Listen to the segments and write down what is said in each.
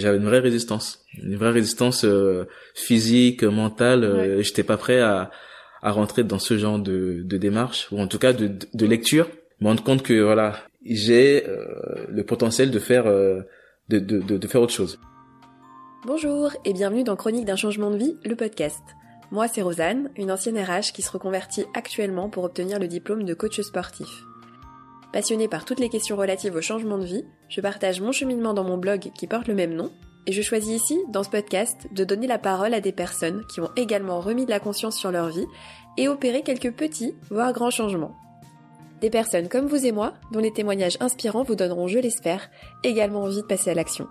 j'avais une vraie résistance, une vraie résistance euh, physique, mentale. Euh, J'étais pas prêt à, à rentrer dans ce genre de, de démarche ou en tout cas de, de lecture. Me rendre compte que voilà, j'ai euh, le potentiel de faire euh, de, de, de, de faire autre chose. Bonjour et bienvenue dans Chronique d'un changement de vie, le podcast. Moi, c'est Rosanne, une ancienne RH qui se reconvertit actuellement pour obtenir le diplôme de coach sportif. Passionnée par toutes les questions relatives au changement de vie, je partage mon cheminement dans mon blog qui porte le même nom, et je choisis ici, dans ce podcast, de donner la parole à des personnes qui ont également remis de la conscience sur leur vie et opéré quelques petits, voire grands changements. Des personnes comme vous et moi, dont les témoignages inspirants vous donneront, je l'espère, également envie de passer à l'action.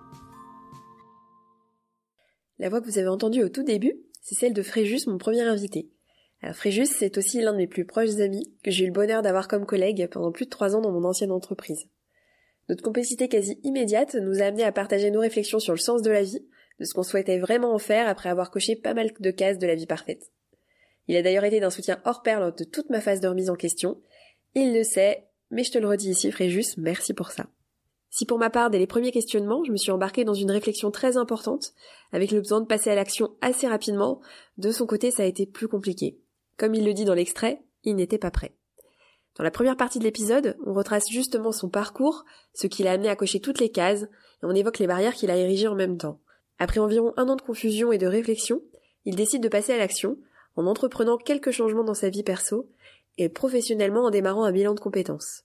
La voix que vous avez entendue au tout début, c'est celle de Fréjus, mon premier invité. Fréjus, c'est aussi l'un de mes plus proches amis que j'ai eu le bonheur d'avoir comme collègue pendant plus de trois ans dans mon ancienne entreprise. Notre complicité quasi immédiate nous a amené à partager nos réflexions sur le sens de la vie, de ce qu'on souhaitait vraiment en faire après avoir coché pas mal de cases de la vie parfaite. Il a d'ailleurs été d'un soutien hors pair lors de toute ma phase de remise en question. Il le sait, mais je te le redis ici Fréjus, merci pour ça. Si pour ma part, dès les premiers questionnements, je me suis embarquée dans une réflexion très importante, avec le besoin de passer à l'action assez rapidement, de son côté ça a été plus compliqué. Comme il le dit dans l'extrait, il n'était pas prêt. Dans la première partie de l'épisode, on retrace justement son parcours, ce qui l'a amené à cocher toutes les cases, et on évoque les barrières qu'il a érigées en même temps. Après environ un an de confusion et de réflexion, il décide de passer à l'action, en entreprenant quelques changements dans sa vie perso, et professionnellement en démarrant un bilan de compétences.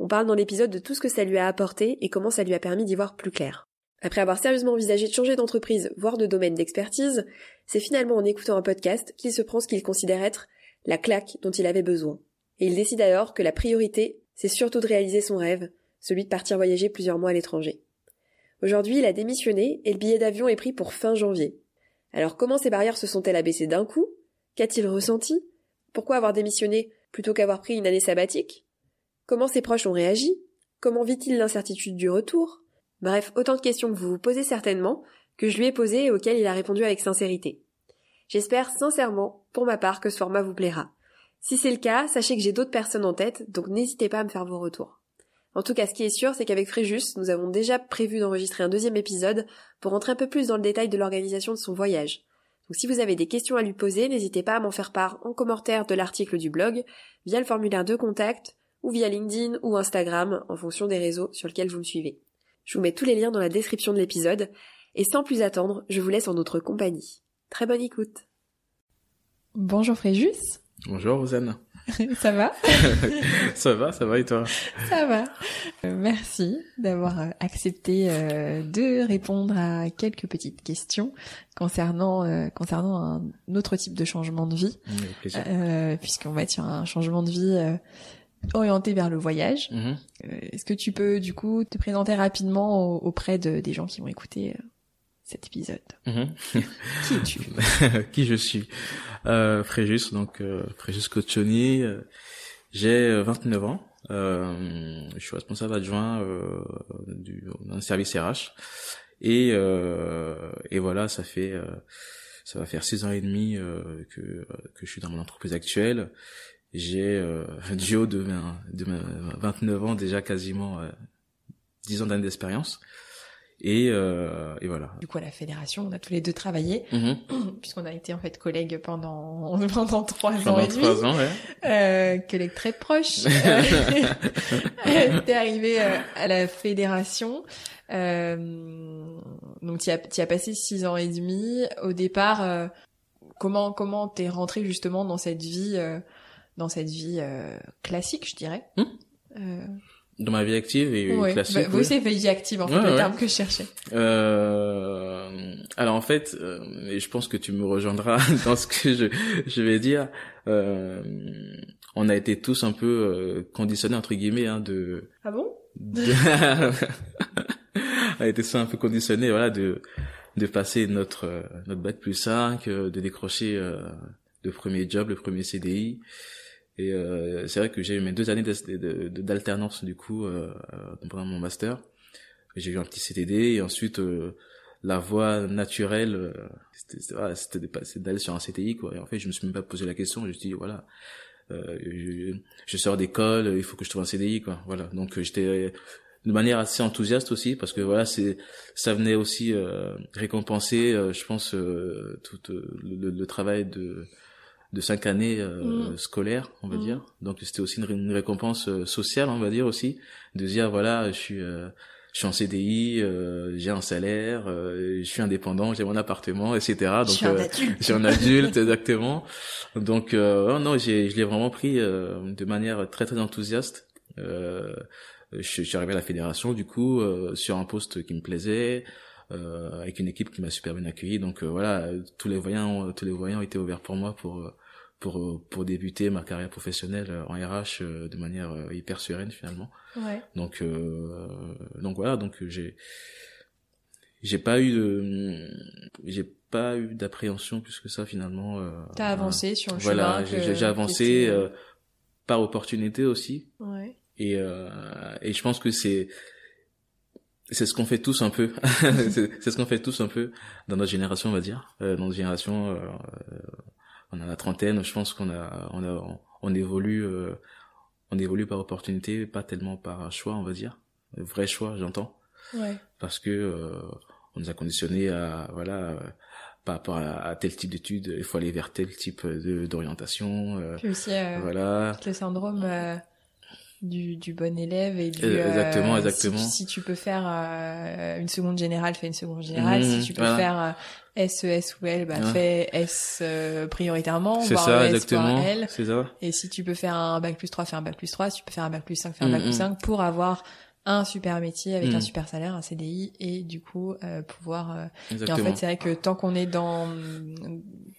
On parle dans l'épisode de tout ce que ça lui a apporté et comment ça lui a permis d'y voir plus clair. Après avoir sérieusement envisagé de changer d'entreprise, voire de domaine d'expertise, c'est finalement en écoutant un podcast qu'il se prend ce qu'il considère être la claque dont il avait besoin. Et il décide alors que la priorité, c'est surtout de réaliser son rêve, celui de partir voyager plusieurs mois à l'étranger. Aujourd'hui, il a démissionné et le billet d'avion est pris pour fin janvier. Alors comment ces barrières se sont-elles abaissées d'un coup? Qu'a-t-il ressenti? Pourquoi avoir démissionné plutôt qu'avoir pris une année sabbatique? Comment ses proches ont réagi? Comment vit-il l'incertitude du retour? Bref, autant de questions que vous vous posez certainement, que je lui ai posées et auxquelles il a répondu avec sincérité. J'espère sincèrement, pour ma part, que ce format vous plaira. Si c'est le cas, sachez que j'ai d'autres personnes en tête, donc n'hésitez pas à me faire vos retours. En tout cas, ce qui est sûr, c'est qu'avec Fréjus, nous avons déjà prévu d'enregistrer un deuxième épisode pour rentrer un peu plus dans le détail de l'organisation de son voyage. Donc si vous avez des questions à lui poser, n'hésitez pas à m'en faire part en commentaire de l'article du blog, via le formulaire de contact, ou via LinkedIn ou Instagram, en fonction des réseaux sur lesquels vous me suivez. Je vous mets tous les liens dans la description de l'épisode, et sans plus attendre, je vous laisse en notre compagnie. Très bonne écoute. Bonjour Fréjus. Bonjour Rosanne. ça va Ça va, ça va et toi? Ça va. Euh, merci d'avoir euh, accepté euh, de répondre à quelques petites questions concernant concernant un autre type de changement de vie, puisqu'on va être sur un changement de vie orienté vers le voyage. Mhm. Est-ce que tu peux du coup te présenter rapidement auprès de, des gens qui vont écouter cet épisode. Mhm. Qui es-tu Qui je suis? Euh, Fréjus, donc euh, Fréjus Cochoni. Euh, j'ai 29 euh, ans. Euh, je suis responsable adjoint euh, du d'un service RH. Et, et voilà, ça fait ça va faire six ans et demi que que je suis dans mon entreprise actuelle. J'ai du haut de, de 29 ans déjà quasiment 10 ans d'années d'expérience. Et, euh, et voilà. Du coup, à la fédération, on a tous les deux travaillé, mm-hmm. puisqu'on a été en fait collègues pendant pendant trois ans et demi. Trois ans, ouais. Euh, collègues très proches. T'es arrivé euh, à la fédération. Euh, donc, tu as, as passé six ans et demi. Au départ, euh, comment comment t'es rentré justement dans cette vie, euh, dans cette vie classique, je dirais? Mm dans ma vie active et classique. Bah, oui, c'est vie active en fait le terme que je cherchais. Euh, alors en fait, euh, et je pense que tu me rejoindras dans ce que je, je vais dire. Euh, on a été tous un peu euh, conditionnés entre guillemets hein, de. Ah bon? On a été tous un peu conditionnés voilà de de passer notre notre bac plus 5, de décrocher le premier job, le premier CDI. Et euh, c'est vrai que j'ai eu mes deux années d'alternance du coup euh, euh, pendant mon master. J'ai eu un petit CDD et ensuite euh, la voie naturelle, euh, c'était d'aller sur un CTI quoi. Et en fait, je me suis même pas posé la question. Je me suis dit voilà, je, je, sors d'école, il faut que je trouve un CDI quoi. Voilà. Donc j'étais de manière assez enthousiaste aussi parce que voilà c'est ça venait aussi euh, récompenser euh, je pense euh, tout le, le, travail de de cinq années mm. scolaires on va mm. dire donc c'était aussi une, une, récompense sociale on va dire aussi de dire voilà je suis je suis en CDI, j'ai un salaire, je suis indépendant, j'ai mon appartement, etc. Donc, je suis un adulte. je suis un adulte, exactement. Donc, oh non, j'ai, je l'ai vraiment pris de manière très très enthousiaste. Euh, je, je, suis arrivé à la fédération du coup euh, sur un poste qui me plaisait. Euh, avec une équipe qui m'a super bien accueilli. Donc euh, voilà tous les voyants tous les voyants étaient ouverts pour moi pour pour pour débuter ma carrière professionnelle en RH de manière hyper sereine finalement. Ouais. donc donc voilà donc j'ai j'ai pas eu de j'ai pas eu d'appréhension plus que ça finalement euh, t'as avancé sur le voilà j'ai avancé par opportunité aussi. Ouais. Et, euh, et je pense que c'est c'est ce qu'on fait tous un peu. c'est ce qu'on fait tous un peu dans notre génération, on va dire. Euh, dans notre génération, euh, on a la trentaine. Je pense qu'on a, on a, on évolue, euh, on évolue par opportunité, pas tellement par choix, on va dire. Vrai choix, j'entends. Ouais. Parce que euh, on nous a conditionné à, voilà, par rapport à, tel type d'études, il faut aller vers tel type d'orientation. Puis aussi, voilà. Le syndrome du, du bon élève et du euh, exactement exactement. si, si, tu peux faire euh, une seconde générale fais une seconde générale. Si mmh, tu peux faire euh, SES ou L bah fais S prioritairement c'est ça exactement. C'est ça. Et si tu peux faire un bac plus 3 fais un bac plus 3 si tu peux faire un bac plus 5 fais un bac plus 5 mmh, mmh. pour avoir un super métier avec un super salaire, un CDI et du coup euh, pouvoir. et en fait, c'est vrai que tant qu'on est dans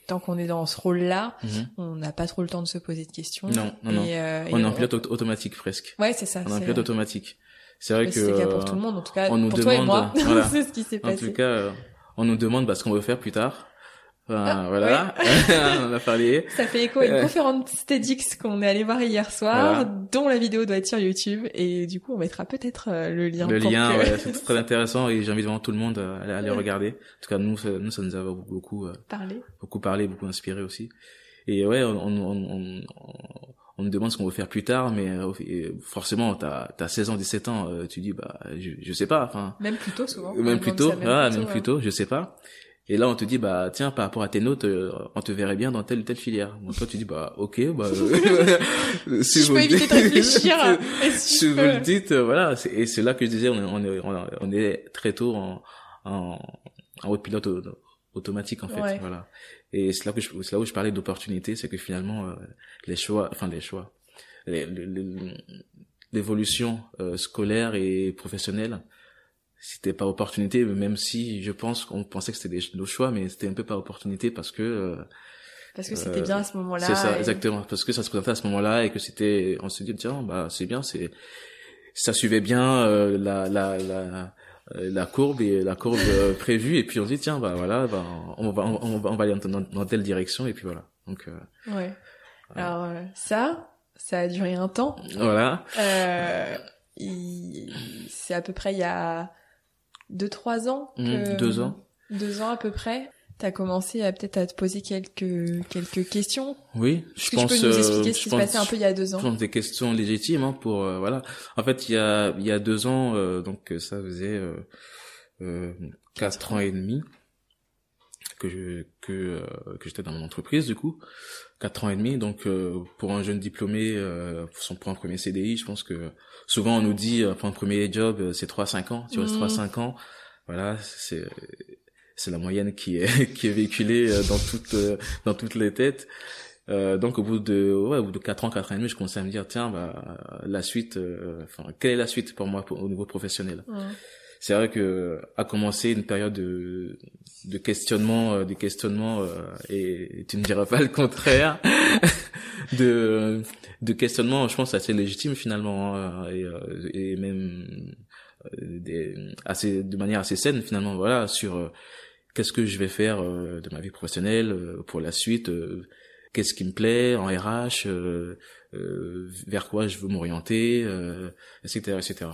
tant qu'on est dans ce rôle-là, mhm. on n'a pas trop le temps de se poser de questions. Non, non, non. Euh, on est en pilote automatique presque. Ouais, c'est ça. On est en pilote automatique. C'est vrai que. C'est le cas pour tout le monde, en tout cas. On nous pour demande, toi et moi, voilà. c'est ce qui s'est passé. En tout cas, euh, on nous demande bah, ce qu'on veut faire plus tard. Ah, voilà, on a parlé. Ça fait écho à une euh. conférence TEDx qu'on est allé voir hier soir, dont la vidéo doit être sur YouTube, et du coup on mettra peut-être le lien. Le lien, ouais, c'est très intéressant et j'invite vraiment tout le monde à aller, regarder. En tout cas, nous, ça, nous, ça nous a beaucoup, parlé, beaucoup parlé, beaucoup inspiré aussi. Et ouais, on, on, on, on nous demande ce qu'on veut faire plus tard, mais forcément, t'as as 16 ans, 17 ans, tu dis bah je, je sais pas, enfin. Même plus tôt souvent. Même plus tôt, ah, même plus tôt, je sais pas. Et là, on te dit, bah, tiens, par rapport à tes notes, euh, on te verrait bien dans telle ou telle filière. Donc toi, tu dis, bah, ok, bah, si je vous peux éviter de réfléchir. si, vous le dites, euh, voilà. Et c'est là que je disais, on est, on est, on est très tôt en, en, en haute pilote automatique, en fait. Voilà. Et c'est là que je, c'est là où je parlais d'opportunité, c'est que finalement, euh, les choix, enfin, les choix, l'évolution scolaire et professionnelle, c'était par opportunité même si je pense qu'on pensait que c'était nos choix mais c'était un peu par opportunité parce que euh, parce que c'était bien à ce moment-là c'est ça exactement. Parce que ça se présentait à ce moment-là et que c'était on se dit tiens bah c'est bien c'est ça suivait bien euh, la la la euh, la courbe et la courbe prévue et puis on se dit tiens bah voilà bah on va on va on va aller dans, dans telle direction et puis voilà. Donc ouais. alors ça ça a duré un temps. Voilà. C'est à peu près il y a deux trois ans mmh, que, deux ans. deux ans à peu près. T'as commencé à peut-être à te poser quelques quelques questions. Oui je pense tu peux nous expliquer ce qui se passait un peu il y a deux ans je pense des questions légitimes hein, pour euh, voilà. En fait il y a il y a deux ans euh, donc ça faisait euh, euh, quatre ans et demi que je que que j'étais dans mon entreprise du coup quatre ans et demi donc pour un jeune diplômé pour son pour un premier CDI je pense que souvent on nous dit euh, pour un premier job euh, c'est 3 5 ans, tu restes 3 5 ans. Voilà, c'est c'est la moyenne qui est qui est véhiculée euh, dans toutes dans toutes les têtes. Euh, donc au bout de ouais, au bout de 4 ans, 4 ans et demi, je commençais à me dire tiens bah la suite enfin quelle est la suite pour moi au niveau professionnel? C'est vrai que a commencé une période de de questionnement de questionnement et tu ne diras pas le contraire de de questionnement, je pense, assez légitime finalement hein, et, euh, et même euh, des, assez de manière assez saine finalement. Voilà sur euh, qu'est-ce que je vais faire de ma vie professionnelle pour la suite. Qu'est-ce qui me plaît en RH, vers quoi je veux m'orienter, etc., etc.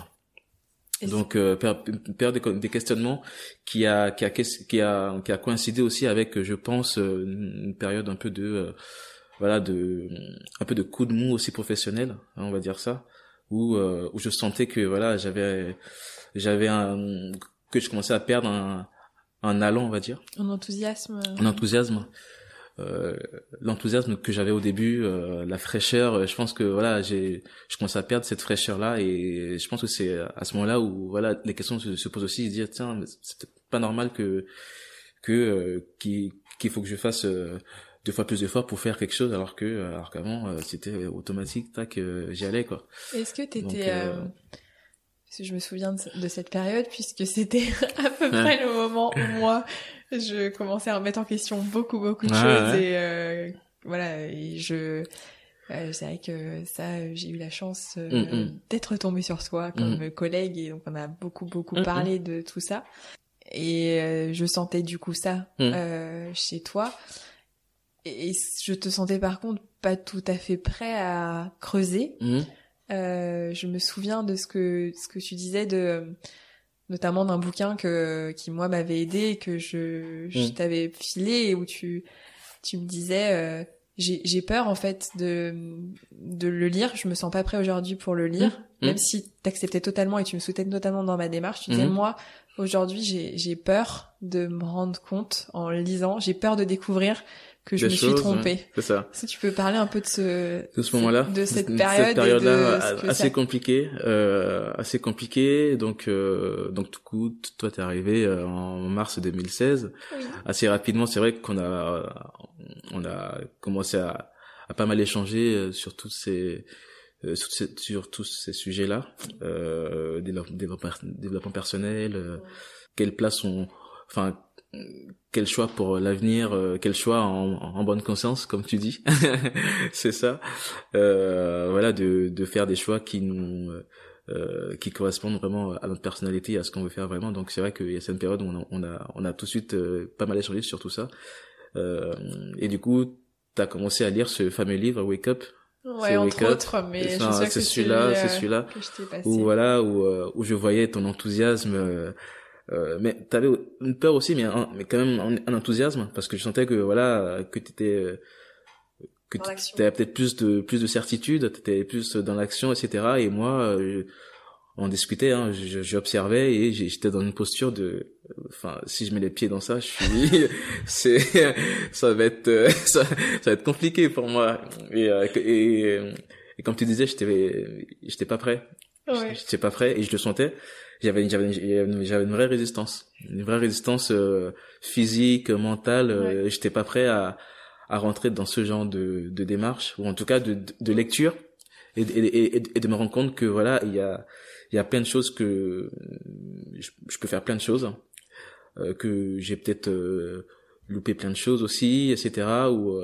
Donc euh, période des questionnements qui a qui a qui a qui a coïncidé aussi avec je pense une période un peu de voilà de un peu de coup de mou aussi professionnel hein, on va dire ça où où je sentais que voilà j'avais j'avais un que je commençais à perdre un un allant on va dire. Un enthousiasme un enthousiasme euh, l'enthousiasme que j'avais au début, euh, la fraîcheur. Euh, je pense que voilà, j'ai, je commence à perdre cette fraîcheur là, et je pense que c'est à ce moment-là où voilà, les questions se, se posent aussi, se dire tiens, c'est pas normal que que qu'il faut que je fasse deux fois plus d'efforts pour faire quelque chose, alors que alors qu'avant c'était automatique, tac, j'y allais quoi. Est-ce que t'étais je me souviens de, cette période puisque c'était à peu près le moment où moi je commençais à remettre en question beaucoup beaucoup de choses et euh, voilà et je euh, c'est vrai que ça j'ai eu la chance euh, mm, mm. d'être tombée sur soi comme mm. collègue et donc on a beaucoup beaucoup parlé de tout ça. Et euh, je sentais du coup ça chez toi. Et je te sentais par contre pas tout à fait prêt à creuser. Je me souviens de ce que ce que tu disais de notamment d'un bouquin que qui moi m'avait aidé et que je, je mm. t'avais filé où tu tu me disais euh, j'ai peur en fait de de le lire je me sens pas prêt aujourd'hui pour le lire mm. même si t'acceptais totalement et tu me soutenais totalement dans ma démarche tu disais mm. moi aujourd'hui j'ai j'ai peur de me rendre compte en lisant j'ai peur de découvrir que je me suis trompée. c'est ça. Si tu peux parler un peu de ce, de ce moment-là, de cette période, cette période là assez compliquée, euh, assez compliquée. Donc, euh, donc du coup, toi t'es arrivé euh, en mars 2016. Oui. Assez rapidement, c'est vrai qu'on a, on a commencé à, à pas mal échanger euh, sur toutes ces sur, ces, sur tous ces sujets-là, euh, développement, développement personnel, euh, quelle place on, enfin quel choix pour l'avenir, euh, quel choix en, en, bonne conscience, comme tu dis, c'est ça. Euh, voilà, de, de faire des choix qui nous euh, qui correspondent vraiment à notre personnalité, à ce qu'on veut faire vraiment. Donc c'est vrai qu'il y a cette période où on a on a, on a tout de suite euh, pas mal échangé sur tout ça. Euh, et du coup, tu as commencé à lire ce fameux livre Wake Up. Ouais, entre autres, mais c'est celui-là, c'est celui-là où voilà où où je voyais ton enthousiasme euh, mais t'avais une peur aussi, mais, mais quand même un, enthousiasme parce que je sentais que voilà que t'étais euh, que t'avais peut-être plus de plus de certitude, t'étais plus dans l'action, etc. Et moi, euh, on discutait, hein, j'observais et j'étais dans une posture de, enfin, si je mets les pieds dans ça, je suis, c'est, ça va être, ça, ça, va être compliqué pour moi. Et, et, et comme tu disais, j'étais, j'étais pas prêt. Ouais. J'étais pas prêt et je le sentais j'avais j'avais j'avais une vraie résistance. Une vraie résistance euh, physique mentale euh, j'étais pas prêt à à rentrer dans ce genre de de démarche ou en tout cas de de lecture et, et, et, de me rendre compte que voilà il y a il y a plein de choses que je, peux faire plein de choses euh, que j'ai peut-être euh, loupé plein de choses aussi etc ou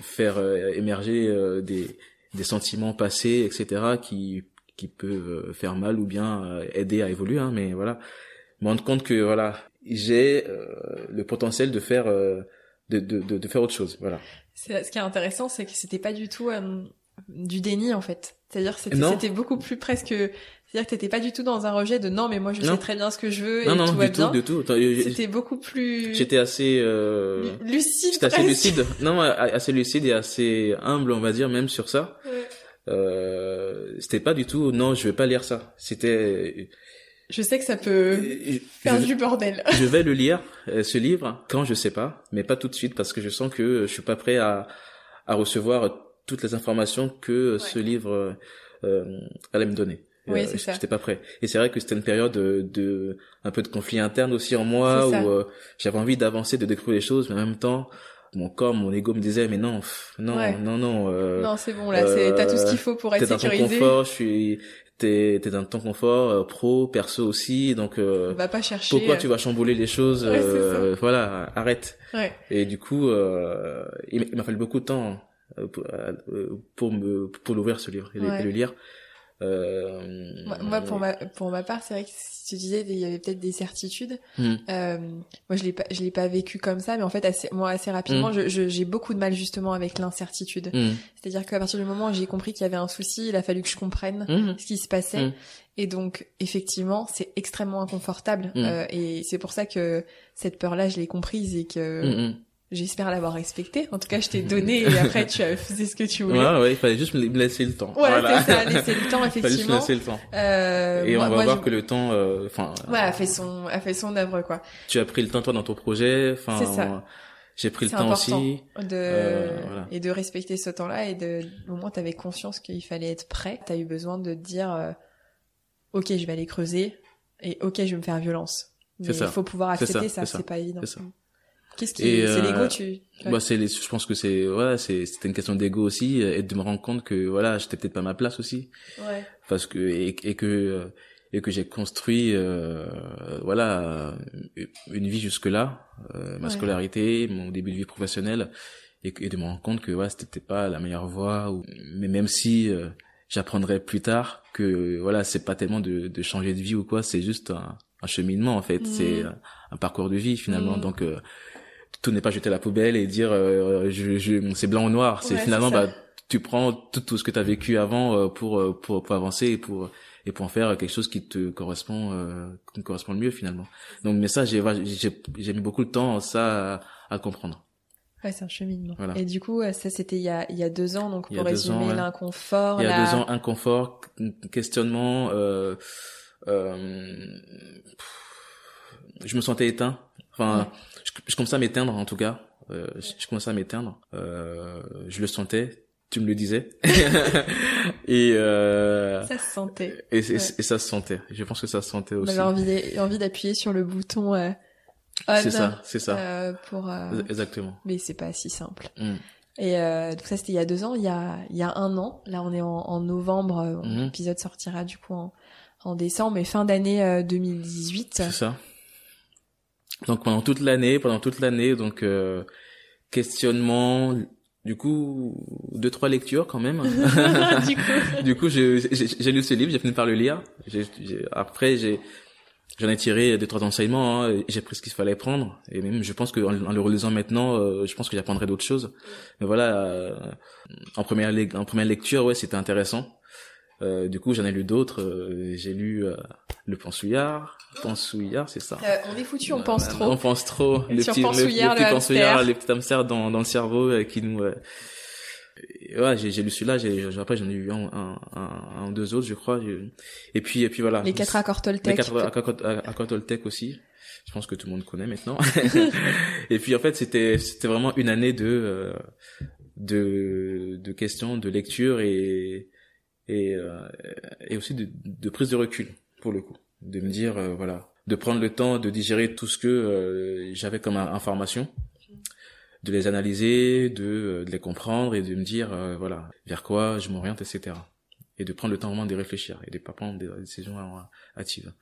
faire émerger des des sentiments passés etc qui qui peut euh, faire mal ou bien euh, aider à évoluer hein, mais voilà me rendre compte que voilà j'ai euh, le potentiel de faire de, de, de, de, faire autre chose voilà ce qui est intéressant c'est que c'était pas du tout du déni en fait c'est-à-dire c'était c'était beaucoup plus presque c'est-à-dire que t'étais pas du tout dans un rejet de non mais moi je sais très bien ce que je veux et non, tout non, va du bien. Tout, du tout. C'était beaucoup plus. J'étais assez euh... lucide. J'étais assez lucide. Non, assez lucide et assez humble, on va dire même sur ça. Ouais euh, c'était pas du tout non je vais pas lire ça. C'était je sais que ça peut faire du bordel. je vais le lire euh, ce livre quand je sais pas mais pas tout de suite parce que je sens que je suis pas prêt à à recevoir toutes les informations que ce livre euh, allait me donner. Oui, euh, c'est ça. J'étais pas prêt. Et c'est vrai que c'était une période de, de, un peu de conflit interne aussi en moi où euh, j'avais envie d'avancer, de découvrir les choses, mais en même temps, mon corps, mon ego me disait mais non, non, non, non. Euh, non, c'est bon là, c'est t'as tout ce qu'il faut pour être sécurisé. T'es dans ton confort, je suis, t'es t'es dans ton confort, euh, pro, perso aussi, donc. Euh, va pas chercher. Pourquoi tu vas chambouler les choses euh, Voilà, arrête. Ouais. Et du coup, il m'a fallu beaucoup de temps pour, pour me pour l'ouvrir ce livre et, le lire. Euh, moi, pour ma pour ma part, c'est vrai que si tu disais il y avait peut-être des certitudes. Hmm. Euh, moi, je l'ai pas je l'ai pas vécu comme ça, mais en fait, assez, moi assez rapidement, hmm. je, j'ai beaucoup de mal justement avec l'incertitude. Hmm. C'est-à-dire qu'à partir du moment où j'ai compris qu'il y avait un souci, il a fallu que je comprenne ce qui se passait. Et donc, effectivement, c'est extrêmement inconfortable. Euh, et c'est pour ça que cette peur-là, je l'ai comprise et que J'espère l'avoir respecté. En tout cas, je t'ai donné et après tu as fait ce que tu voulais. Ouais, ouais, il fallait juste me laisser le temps. Ouais, voilà. c'est ça, laisser le temps, effectivement. Il fallait juste me laisser le temps. Euh, et on va voir que le temps, euh, enfin. ouais, a fait son, a fait son œuvre, quoi. Tu as pris le temps, toi, dans ton projet. Enfin. C'est ça. J'ai pris le temps aussi. De, euh, voilà. et de respecter ce temps-là et de, au moins, t'avais conscience qu'il fallait être prêt. T'as eu besoin de te dire, euh, ok, je vais aller creuser et ok, je vais me faire violence. Mais il faut pouvoir accepter ça, c'est pas évident. C'est ça. Qu'est-ce qui c'est l'ego euh, tu bah c'est je pense que c'est voilà c'est c'était une question d'ego aussi et de me rendre compte que voilà j'étais peut-être pas à ma place aussi ouais. parce que et, et que et que j'ai construit euh, voilà une vie jusque là euh, ma scolarité mon début de vie professionnelle et, et de me rendre compte que voilà c'était pas la meilleure voie ou, mais même si euh, j'apprendrai plus tard que voilà c'est pas tellement de, de changer de vie ou quoi c'est juste un, un cheminement en fait mmh. c'est un parcours de vie finalement mmh. donc euh, tout n'est pas jeter à la poubelle et dire euh, je, je c'est blanc ou noir c'est finalement bah tu prends tout, tout ce que tu as vécu avant euh, pour, euh, pour pour avancer et pour et pour en faire quelque chose qui te correspond euh, qui te correspond le mieux finalement donc mais ça j'ai j'ai mis beaucoup de temps ça à, à comprendre Ouais, c'est un cheminement. Voilà. Et du coup, ça c'était il y a il y a deux ans, donc pour résumer l'inconfort. Il y a deux ans, inconfort, questionnement. Euh, euh, je me sentais éteint. Enfin, je, je commençais à m'éteindre en tout cas. Euh, je, commençais à m'éteindre. Euh, je le sentais. Tu me le disais. et euh, ça se sentait. Et, et, ça se sentait. Je pense que ça se sentait aussi. On envie, envie d'appuyer sur le bouton. Euh, c'est ça, c'est ça. Euh, pour. Euh, Exactement. Mais c'est pas si simple. Mm. Et euh, donc ça c'était il y a deux ans. Il y a il y a un an. Là on est en, en novembre. Euh, mm-hmm. L'épisode sortira du coup en, en décembre, mais fin d'année 2018. C'est ça. Donc pendant toute l'année, pendant toute l'année, donc euh, questionnement, du coup deux trois lectures quand même. du coup, du coup j'ai lu ce livre, j'ai fini par le lire. après j'ai j'en ai tiré deux trois enseignements, hein, j'ai pris ce qu'il fallait prendre et même je pense que en, le relisant maintenant, euh, je pense que j'apprendrai d'autres choses. Mais voilà, euh, en première en première lecture, ouais, c'était intéressant. Euh, du coup, j'en ai lu d'autres. Euh, j'ai lu euh, Le Pensouillard. Pensouillard, c'est ça. Euh, on est foutu, on pense trop. On pense trop. Les petits, Pensouillard, les, petits les petits hamsters dans, dans le cerveau qui nous... ouais, j'ai lu celui-là. J'ai, après, j'en ai eu un, un, un, un, deux autres, je crois. Et puis, et puis voilà. Les quatre accords Toltec. Les quatre accords Toltec aussi. Je pense que tout le monde connaît maintenant. et puis en fait, c'était c'était vraiment une année de de de questions, de lecture et et, euh, et aussi de, de, prise de recul pour le coup, de me dire euh, voilà, de prendre le temps de digérer tout ce que euh, j'avais comme information, de les analyser, de, de, les comprendre et de me dire voilà vers quoi je m'oriente, etc. Et de prendre le temps vraiment de réfléchir et de pas prendre des décisions hâtives.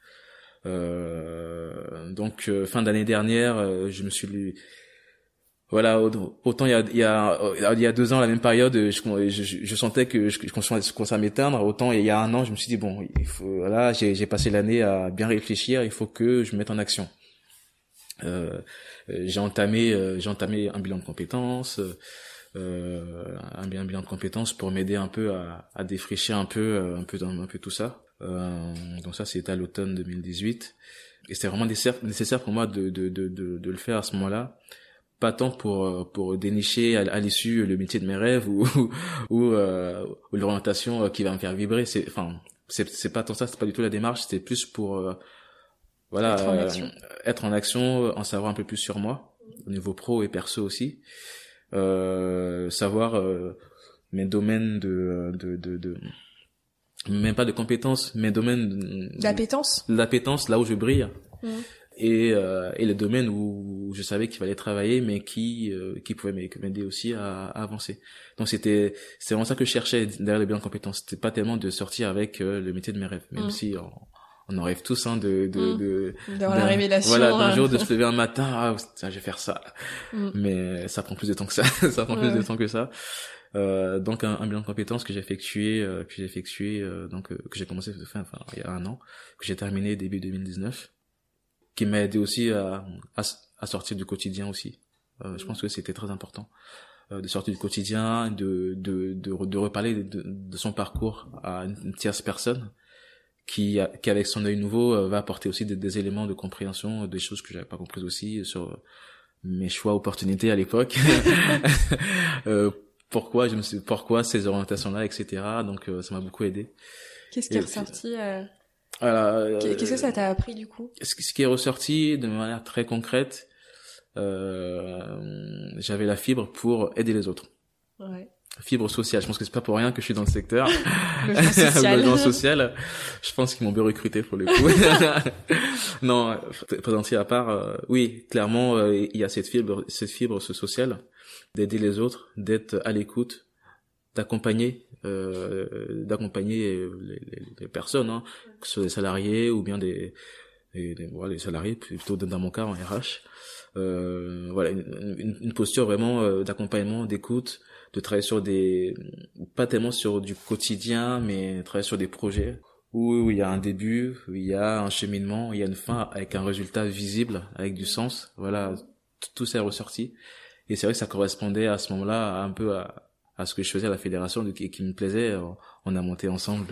donc fin d'année dernière, je me suis voilà autant il y a il y a il y a deux ans la même période je je, je sentais que je, je commençais à m'éteindre. Autant il y a un an je me suis dit bon il faut voilà j'ai j'ai passé l'année à bien réfléchir. Il faut que je me mette en action. Euh, j'ai entamé euh, j'ai entamé un bilan de compétences euh, un, bilan de compétences pour m'aider un peu à, à défricher un peu euh, un peu un peu tout ça. Euh, donc ça c'était à l'automne 2018 et c'était vraiment nécessaire pour moi de de de, de le faire à ce moment-là pas tant pour euh, pour dénicher à, l'issue le métier de mes rêves ou ou, euh, ou l'orientation euh, qui va me faire vibrer. C'est enfin c'est c'est pas tant ça c'est pas du tout la démarche. C'était plus pour euh, voilà être en, action. être en action en savoir un peu plus sur moi au niveau pro et perso aussi. Savoir mes domaines de de, de, de même pas de compétences mes domaines d'appétence. d'appétence là où je brille. Mmh et, euh, et le domaine où je savais qu'il fallait travailler mais qui euh, qui pouvait m'aider aussi à, à, avancer donc c'était c'est vraiment ça que je cherchais derrière le bilan de compétences c'était pas tellement de sortir avec euh, le métier de mes rêves même mm. si on, on, en rêve tous hein, de de mm. de d'avoir la révélation voilà d'un hein. jour de se lever un matin ah tiens, je vais faire ça mm. mais ça prend plus de temps que ça ça prend plus de temps que ça euh, donc un, un, bilan de compétences que j'ai effectué euh, que j'ai effectué euh, donc que j'ai commencé enfin il y a un an que j'ai terminé début 2019 qui m'a aidé aussi à, à, à, sortir du quotidien aussi. Euh, je pense que c'était très important euh, de sortir du quotidien, de de de, de reparler de, de, son parcours à une tierce personne qui qui avec son œil nouveau euh, va apporter aussi des, des, éléments de compréhension des choses que j'avais pas comprises aussi sur mes choix opportunités à l'époque. euh, pourquoi je me suis, pourquoi ces orientations-là, etc. Donc ça m'a beaucoup aidé. Qu'est-ce qui est ressorti Qu'est-ce que ça t'a appris du coup? Ce qui est ressorti de manière très concrète, euh, j'avais la fibre pour aider les autres. Ouais. Fibre sociale. Je pense que c'est pas pour rien que je suis dans le secteur. le social. social. Je pense qu'ils m'ont bien recruté pour le coup. non, présentiel à part, euh, oui, clairement, euh, il y a cette fibre, cette fibre sociale d'aider les autres, d'être à l'écoute, d'accompagner, d'accompagner les, les, personnes, hein, que ce soit des salariés ou bien des, des, des, voilà, des salariés, plutôt dans mon cas en RH euh, voilà une, une, posture vraiment euh, d'accompagnement, d'écoute, de travailler sur des pas tellement sur du quotidien, mais travailler sur des projets où il y a un début, où il y a un cheminement, il y a une fin avec un résultat visible, avec du sens. Voilà, tout ça est ressorti. Et c'est vrai que ça correspondait à ce moment-là un peu à, à ce que je faisais à la fédération et qui me plaisait. On a monté ensemble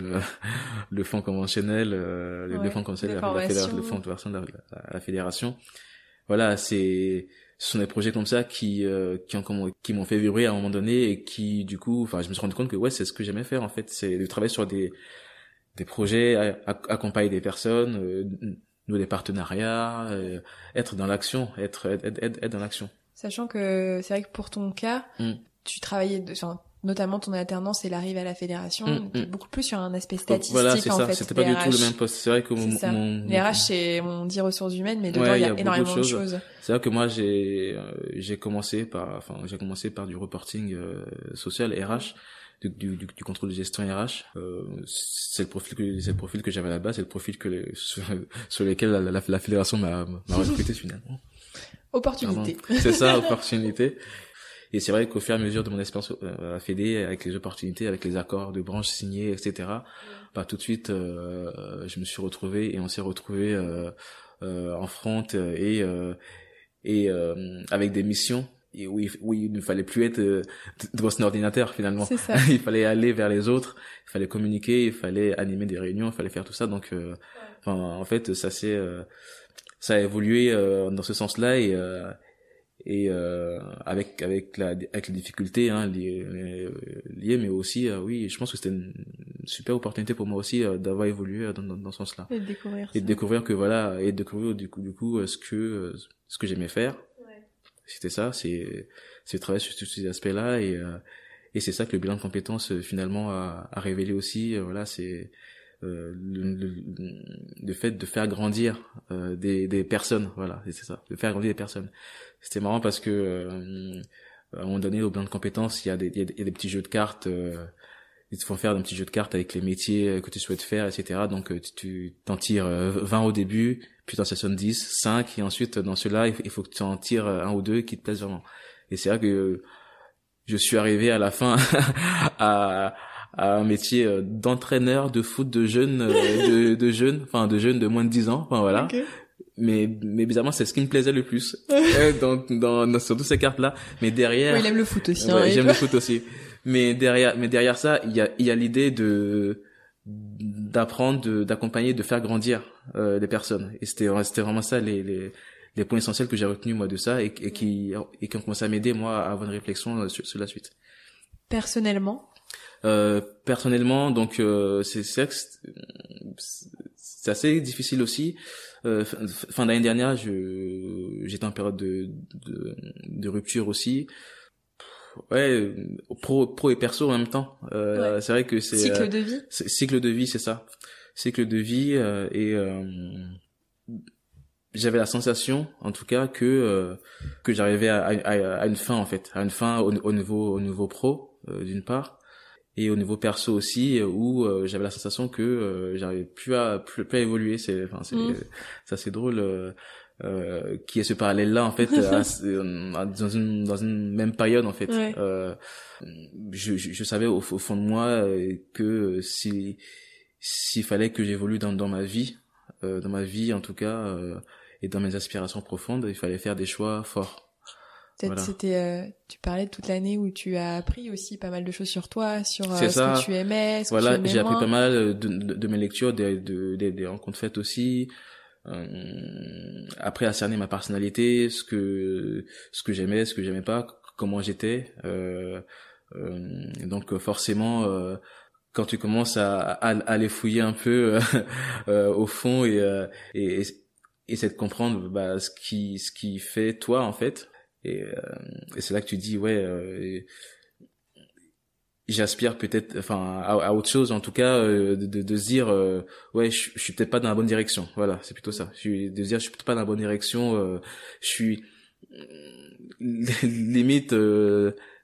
le, fonds conventionnel, euh, le fonds conventionnel, la, le fonds de version de la fédération voilà, c'est ce sont des projets comme ça qui euh, qui ont qui m'ont fait vibrer à un moment donné et qui du coup, enfin, je me suis rendu compte que ouais, c'est ce que j'aimais faire en fait, c'est de travailler sur des des projets, accompagner des personnes, euh, nous des partenariats, euh, être dans l'action, être être, être, dans l'action. Sachant que c'est vrai que pour ton cas, mmh. Tu travaillais enfin, notamment ton alternance et l'arrivée à la fédération, mm, mm. beaucoup plus sur un aspect statistique voilà, c'est ça. C'était pas du tout le même poste. C'est vrai que mon, mon, les RH c'est on dit ressources humaines, mais dedans il y a, énormément de choses. C'est vrai que moi j'ai euh, j'ai commencé par enfin j'ai commencé par du reporting euh, social RH. Du, du, du, contrôle de gestion RH euh, c'est le profil que c'est le profil que j'avais là-bas c'est le profil que les, sur, sur lequel la, la, la fédération m'a recruté finalement opportunité c'est ça opportunité et c'est vrai qu'au fur et à mesure de mon expérience euh, à Fédé, avec les opportunités, avec les accords de branche signés, etc., bah, tout de suite, euh, je me suis retrouvé et on s'est retrouvé euh, euh, en front et, et avec des missions et où, il, ne fallait plus être devant son ordinateur finalement. Ça. il fallait aller vers les autres, il fallait communiquer, il fallait animer des réunions, il fallait faire tout ça. Donc, en fait, ça s'est ça a évolué dans ce sens-là et et euh, avec avec la avec les difficultés hein, liées, liées mais aussi euh, oui je pense que c'était une super opportunité pour moi aussi euh, d'avoir évolué dans, dans, dans ce sens là et de découvrir et de découvrir que voilà et de découvrir du coup du coup ce que ce que j'aimais faire. Ouais. c'était ça c'est c'est travailler sur tous ces aspects là et et c'est ça que le bilan de compétences finalement a, a révélé aussi voilà c'est le, le, le, fait de faire grandir des, des personnes voilà c'est ça de faire grandir des personnes. C'était marrant parce que euh, à un moment donné au bilan de compétences il y a des il y a des, petits jeux de cartes euh, ils te font faire un petit jeu de cartes avec les métiers que tu souhaites faire etc donc euh, tu t'en tires 20 au début puis t'en sélectionnes 10 5 et ensuite dans ceux-là il faut que tu en tires un ou deux qui te plaisent vraiment. Et c'est vrai que je suis arrivé à la fin à à un métier d'entraîneur de foot de jeunes de, de jeunes enfin de jeunes de moins de 10 ans enfin voilà. Mais mais bizarrement c'est ce qui me plaisait le plus. Euh, dans, dans, dans sur toutes ces cartes là mais derrière il aime le foot aussi ouais, j'aime le foot aussi. Mais derrière mais derrière ça il y a il y a l'idée de d'apprendre d'accompagner de, faire grandir euh, les personnes. Et c'était c'était vraiment ça les, les les points essentiels que j'ai retenus moi de ça et, et qui et qui ont commencé à m'aider moi à avoir une réflexion euh, sur, sur la suite. Personnellement euh, personnellement donc euh, c'est c'est assez difficile aussi euh, fin d'année dernière, j'étais en période de, de, de rupture aussi. Ouais, pro pro et perso en même temps. Euh, C'est vrai que c'est cycle de vie. Cycle de vie, c'est ça. Cycle de vie euh, et euh, j'avais la sensation, en tout cas, que euh, que j'arrivais à, à, à, une fin en fait, à une fin au, au niveau au niveau pro d'une part et au niveau perso aussi euh, où euh, j'avais la sensation que euh, j'arrivais plus à plus, plus, à évoluer. C'est enfin c'est mm. ça c'est drôle euh, qui est ce parallèle là en fait dans une dans une même période en fait. Je, je, je savais au, au, fond de moi que si s'il fallait que j'évolue dans dans ma vie dans ma vie en tout cas et dans mes aspirations profondes il fallait faire des choix forts Peut-être c'était, euh, tu parlais de toute l'année où tu as appris aussi pas mal de choses sur toi, sur euh, ce que tu aimais, ce voilà, j'ai appris pas mal de, de, de mes lectures, des, de, des, des rencontres faites aussi. après à cerner ma personnalité, ce que ce que j'aimais, ce que j'aimais pas, comment j'étais. donc forcément, quand tu commences à, à, à aller fouiller un peu au fond et, et, et c'est de comprendre bah, ce qui ce qui fait toi en fait et, et c'est là que tu dis ouais j'aspire peut-être enfin à, autre chose en tout cas euh, de, de, se dire euh, ouais je, suis peut-être pas dans la bonne direction. Voilà c'est plutôt ça. Je de se dire je suis peut-être pas dans la bonne direction euh, je suis limite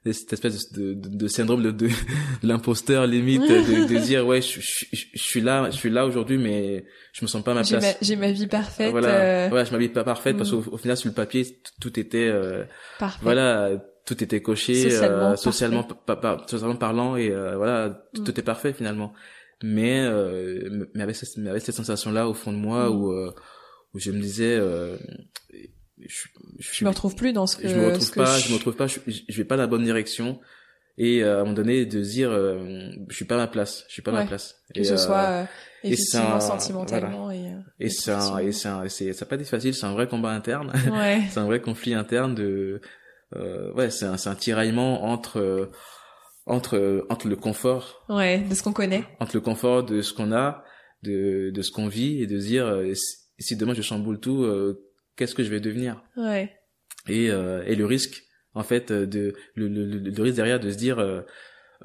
cette espèce de, de, de syndrome de, de, l'imposteur limite de, de dire ouais je, je, je, suis là je suis là aujourd'hui mais je me sens pas à ma place j'ai ma, vie parfaite voilà ouais je ma vie pas parfaite parce mm. qu'au final sur le papier tout était Parfait. voilà tout était coché socialement, euh, socialement, socialement, parlant et euh, voilà tout, mm. est parfait finalement mais euh, mais avec cette, mais avec cette sensation là au fond de moi mm. où où je me disais je, je, me retrouve plus dans ce que je me retrouve pas je... me retrouve pas je, je vais pas dans la bonne direction et à un moment donné de dire je suis pas à ma place je suis pas à ma place que ce soit effectivement sentimentalement et et c'est et c'est c'est ça pas été facile c'est un vrai combat interne ouais. c'est un vrai conflit interne de euh, ouais, c'est un, un tiraillement entre euh, entre entre le confort. Ouais, de ce qu'on connaît. Entre le confort de ce qu'on a, de de ce qu'on vit et de dire euh, si, demain je chamboule tout, qu'est-ce que je vais devenir Ouais. Et et le risque en fait de le, le, le, risque derrière de se dire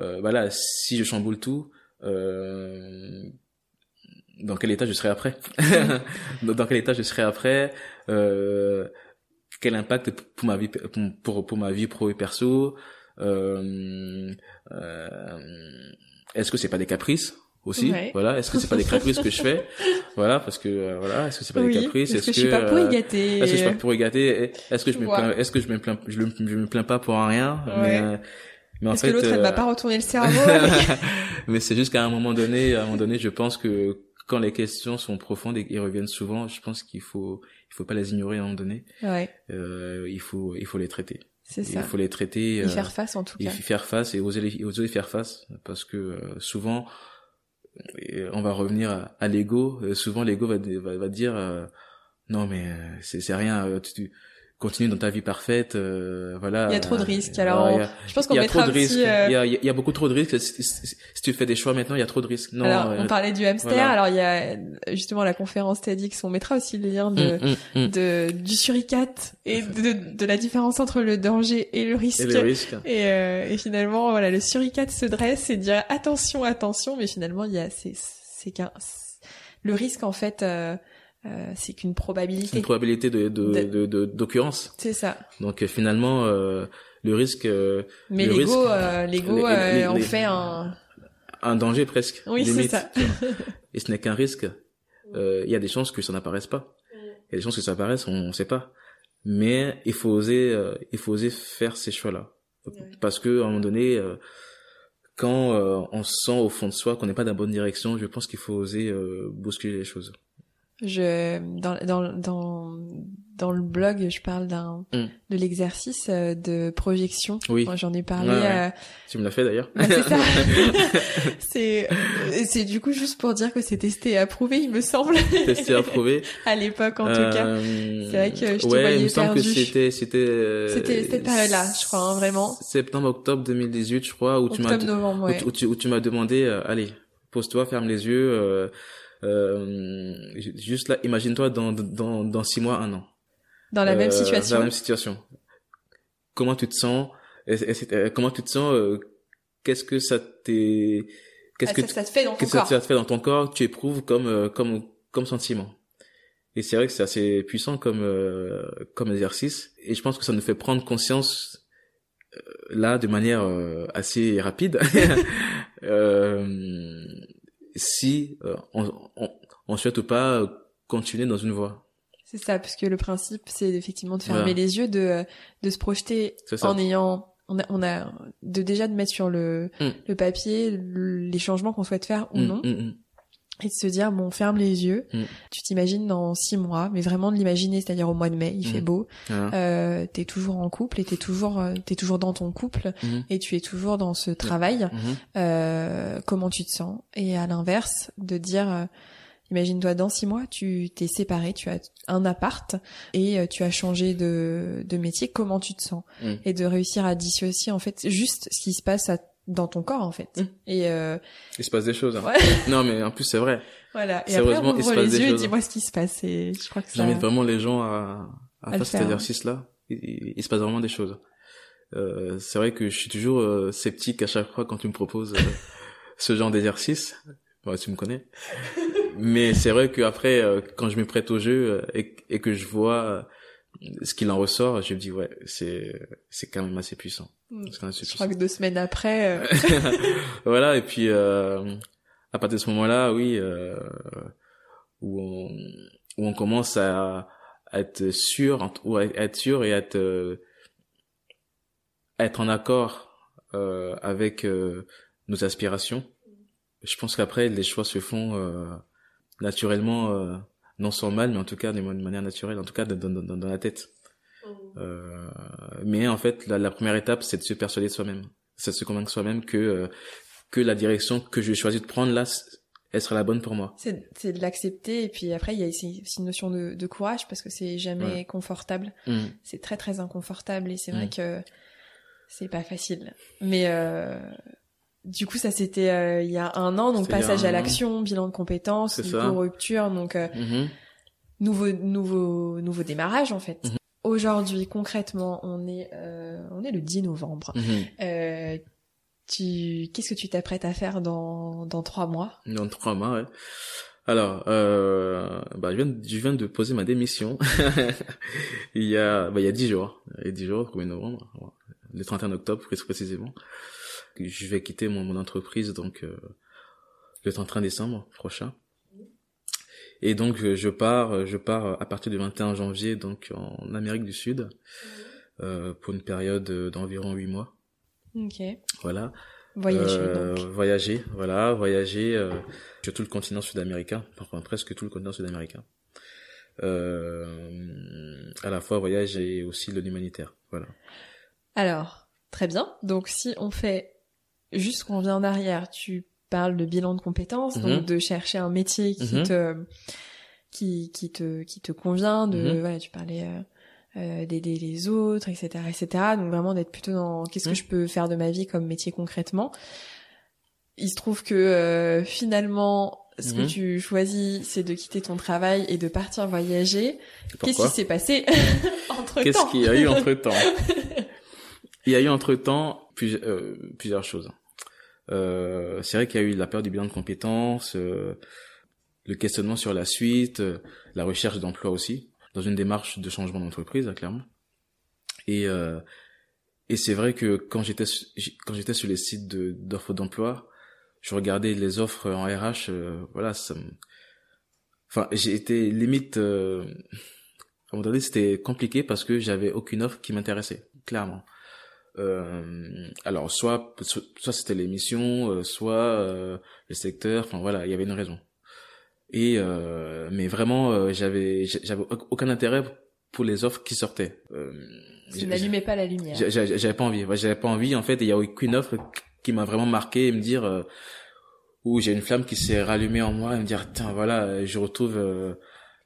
euh, voilà si je chamboule tout euh, dans quel état je serai après dans quel état je serai après euh, quel impact pour ma vie pour pour ma vie pro et perso euh, euh, est-ce que c'est pas des caprices aussi voilà est-ce que c'est pas des caprices que je fais voilà parce que euh, voilà est-ce que c'est pas des caprices est-ce que, je suis pas pour y gâter est-ce que je suis pas pour y gâter est-ce que je me plains est-ce que je me plains je, me plains pas pour rien mais mais en fait, que l'autre elle m'a pas retourné le cerveau mais c'est juste qu'à un moment donné à un moment donné je pense que quand les questions sont profondes et, reviennent souvent je pense qu'il faut il faut pas les ignorer à un moment donné. Ouais. Euh, il faut il faut les traiter. C'est ça. Il faut les traiter. Et euh, faire face en tout cas. Et faire face et oser les, oser faire face parce que euh, souvent on va revenir à, l'ego. Euh, souvent l'ego va, va, va dire non mais c'est c'est rien. Tu, continue dans ta vie parfaite euh, voilà. Il y a trop de risques alors. je pense qu'on mettra trop de risques. Euh, il, y a, il y a beaucoup trop de risques. Si, si, tu fais des choix maintenant il y a trop de risques. Non alors on euh, parlait du hamster. alors il y a justement la conférence TEDx on mettra aussi le lien de, mm, mm, mm. de du suricate et de, de, la différence entre le danger et le risque. Et, le risque. et, euh, et finalement voilà le suricate se dresse et dit attention attention. Mais finalement il y a c'est c'est qu'un le risque en fait euh, euh, c'est qu'une probabilité. Une probabilité de de de d'occurrence. C'est ça. Donc euh, finalement euh, le risque. Mais l'ego, l'ego en fait un. Un danger presque. Oui, c'est ça. Et ce n'est qu'un risque. Il y a des chances que ça n'apparaisse pas. Il y a des chances que ça apparaisse, on ne sait pas. Mais il faut oser, il faut oser faire ces choix-là. Parce que à un moment donné, quand on sent au fond de soi qu'on n'est pas dans la bonne direction, je pense qu'il faut oser bousculer les choses. Je dans dans dans dans le blog, je parle d'un mm. de l'exercice euh, de projection. Oui. J'en ai parlé. Euh... Tu me l'as fait d'ailleurs. c'est ça. c'est c'est du coup juste pour dire que c'est testé et approuvé, il me semble. Testé et approuvé. à l'époque en tout cas. Euh, c'est vrai que je te ouais, voyais il me semble que c'était c'était. Euh, c'était cette période-là, je crois hein, vraiment. Septembre octobre 2018, je crois, où tu m'as où, tu, où tu m'as demandé, allez, pose-toi, ferme les yeux. Euh, juste là, imagine-toi dans, dans, dans six mois, un an. Dans la même euh, situation. Dans la même situation. Comment tu te sens? Euh, Comment tu te sens Qu'est-ce que ça t'est Qu'est-ce ah, que ça, te fait dans ton corps ça te fait dans ton corps Tu éprouves comme comme comme sentiment. Et c'est vrai que c'est assez puissant comme comme exercice. Et je pense que ça nous fait prendre conscience là de manière assez rapide euh, si euh, on, on, on, souhaite ou pas continuer dans une voie. C'est ça, parce que le principe, c'est effectivement de fermer les yeux, de, de se projeter en ayant, on a, on a, de déjà de mettre sur le, mm. le papier les changements qu'on souhaite faire ou mm, non. Mm, et de se dire bon ferme les yeux mm. tu t'imagines dans six mois mais vraiment de l'imaginer c'est-à-dire au mois de mai il fait mm. beau ah. euh, t'es toujours en couple et t'es toujours euh, t'es toujours dans ton couple mm. et tu es toujours dans ce travail euh, comment tu te sens? Et à l'inverse de dire euh, Imagine-toi dans six mois, tu t'es séparé, tu as un appart et tu as changé de, de métier. Comment tu te sens? Et de réussir à dissocier en fait juste ce qui se passe dans ton corps en fait. Mm. Et euh... il se passe des choses. Hein. non mais en plus c'est vrai. Voilà. Et après on ouvre les yeux et dis-moi ce qui se passe. Et je crois que ça. J'invite vraiment les gens à, à, faire cet exercice-là. Il, il, se passe vraiment des choses. Euh, c'est vrai que je suis toujours euh, sceptique à chaque fois quand tu me proposes euh, ce genre d'exercice. Ouais, tu me connais. Mais c'est vrai qu'après, euh, quand je me prête au jeu euh, et, et que je vois euh, ce qu'il en ressort, je me dis ouais, c'est c'est quand même assez puissant. Hmm. je crois que deux semaines après. voilà et puis euh, à partir de ce moment-là, oui, où on où on commence à, être sûr, ou à être sûr et à être être en accord avec nos aspirations je pense qu'après les choix se font euh, naturellement euh, non sans mal mais en tout cas de manière naturelle en tout cas dans, dans, dans la tête mmh. euh, mais en fait la, la première étape c'est de se persuader de soi-même c'est de se convaincre soi-même que euh, que la direction que je choisi de prendre là elle sera la bonne pour moi c'est c'est de l'accepter et puis après il y a aussi une notion de, de courage parce que c'est jamais confortable mmh. c'est très très inconfortable et c'est vrai mmh. que c'est pas facile mais euh, du coup, ça c'était euh, il y a un an, donc passage à l'action, bilan de compétences, rupture, donc euh, mm-hmm. nouveau nouveau nouveau démarrage en fait. Mm-hmm. Aujourd'hui, concrètement, on est euh, on est le 10 novembre. Mm-hmm. tu qu'est-ce que tu t'apprêtes à faire dans dans trois mois? Dans trois mois, ouais. Alors, euh, bah, je viens, de, je viens de poser ma démission il y a, bah, il y a dix jours. Il y a dix jours, 1er novembre, le 31 octobre, plus précisément je vais quitter mon, mon entreprise donc euh, le 31 décembre prochain. Et donc euh, je pars, euh, je pars à partir du 21 janvier donc en Amérique du Sud euh, pour une période d'environ huit mois. Ok. Voilà. Voyager. Euh, voyager, voilà, voyager euh, sur tout le continent sud-américain, enfin presque tout le continent sud-américain. Euh, à la fois voyage et aussi le humanitaire, voilà. Alors, très bien. Donc si on fait juste qu'on vient en arrière, tu parles de bilan de compétences, donc mhm. de chercher un métier qui mhm. te qui, qui te qui te convient, de mhm. voilà, tu parlais euh, euh, d'aider les autres, etc., etc. Donc vraiment d'être plutôt dans qu'est-ce que je peux faire de ma vie comme métier concrètement? Il se trouve que euh, finalement ce que tu choisis, c'est de quitter ton travail et de partir voyager. Qu'est-ce qui s'est passé entre temps Qu'est-ce qu'il y a eu entre temps Il y a eu entre temps plusieurs choses. Euh, c'est vrai qu'il y a eu la période du bilan de compétences, euh, le questionnement sur la suite, euh, la recherche d'emploi aussi, dans une démarche de changement d'entreprise, clairement. Et et c'est vrai que quand j'étais quand j'étais sur les sites d'offres d'emploi, je regardais les offres en RH, voilà, ça enfin j'ai été limite à un moment donné c'était compliqué parce que j'avais aucune offre qui m'intéressait, clairement. Euh, alors soit soit c'était l'émission, euh, soit euh, le secteur, enfin voilà, il y avait une raison. Et euh, mais vraiment, j'avais j'avais aucun intérêt pour les offres qui sortaient. Euh, tu n'allumais pas la lumière. J'avais pas envie. J'avais pas envie. En fait, il y a aucune offre qui m'a vraiment marqué et me dire où j'ai une flamme qui s'est rallumée en moi et me dire tiens voilà, je retrouve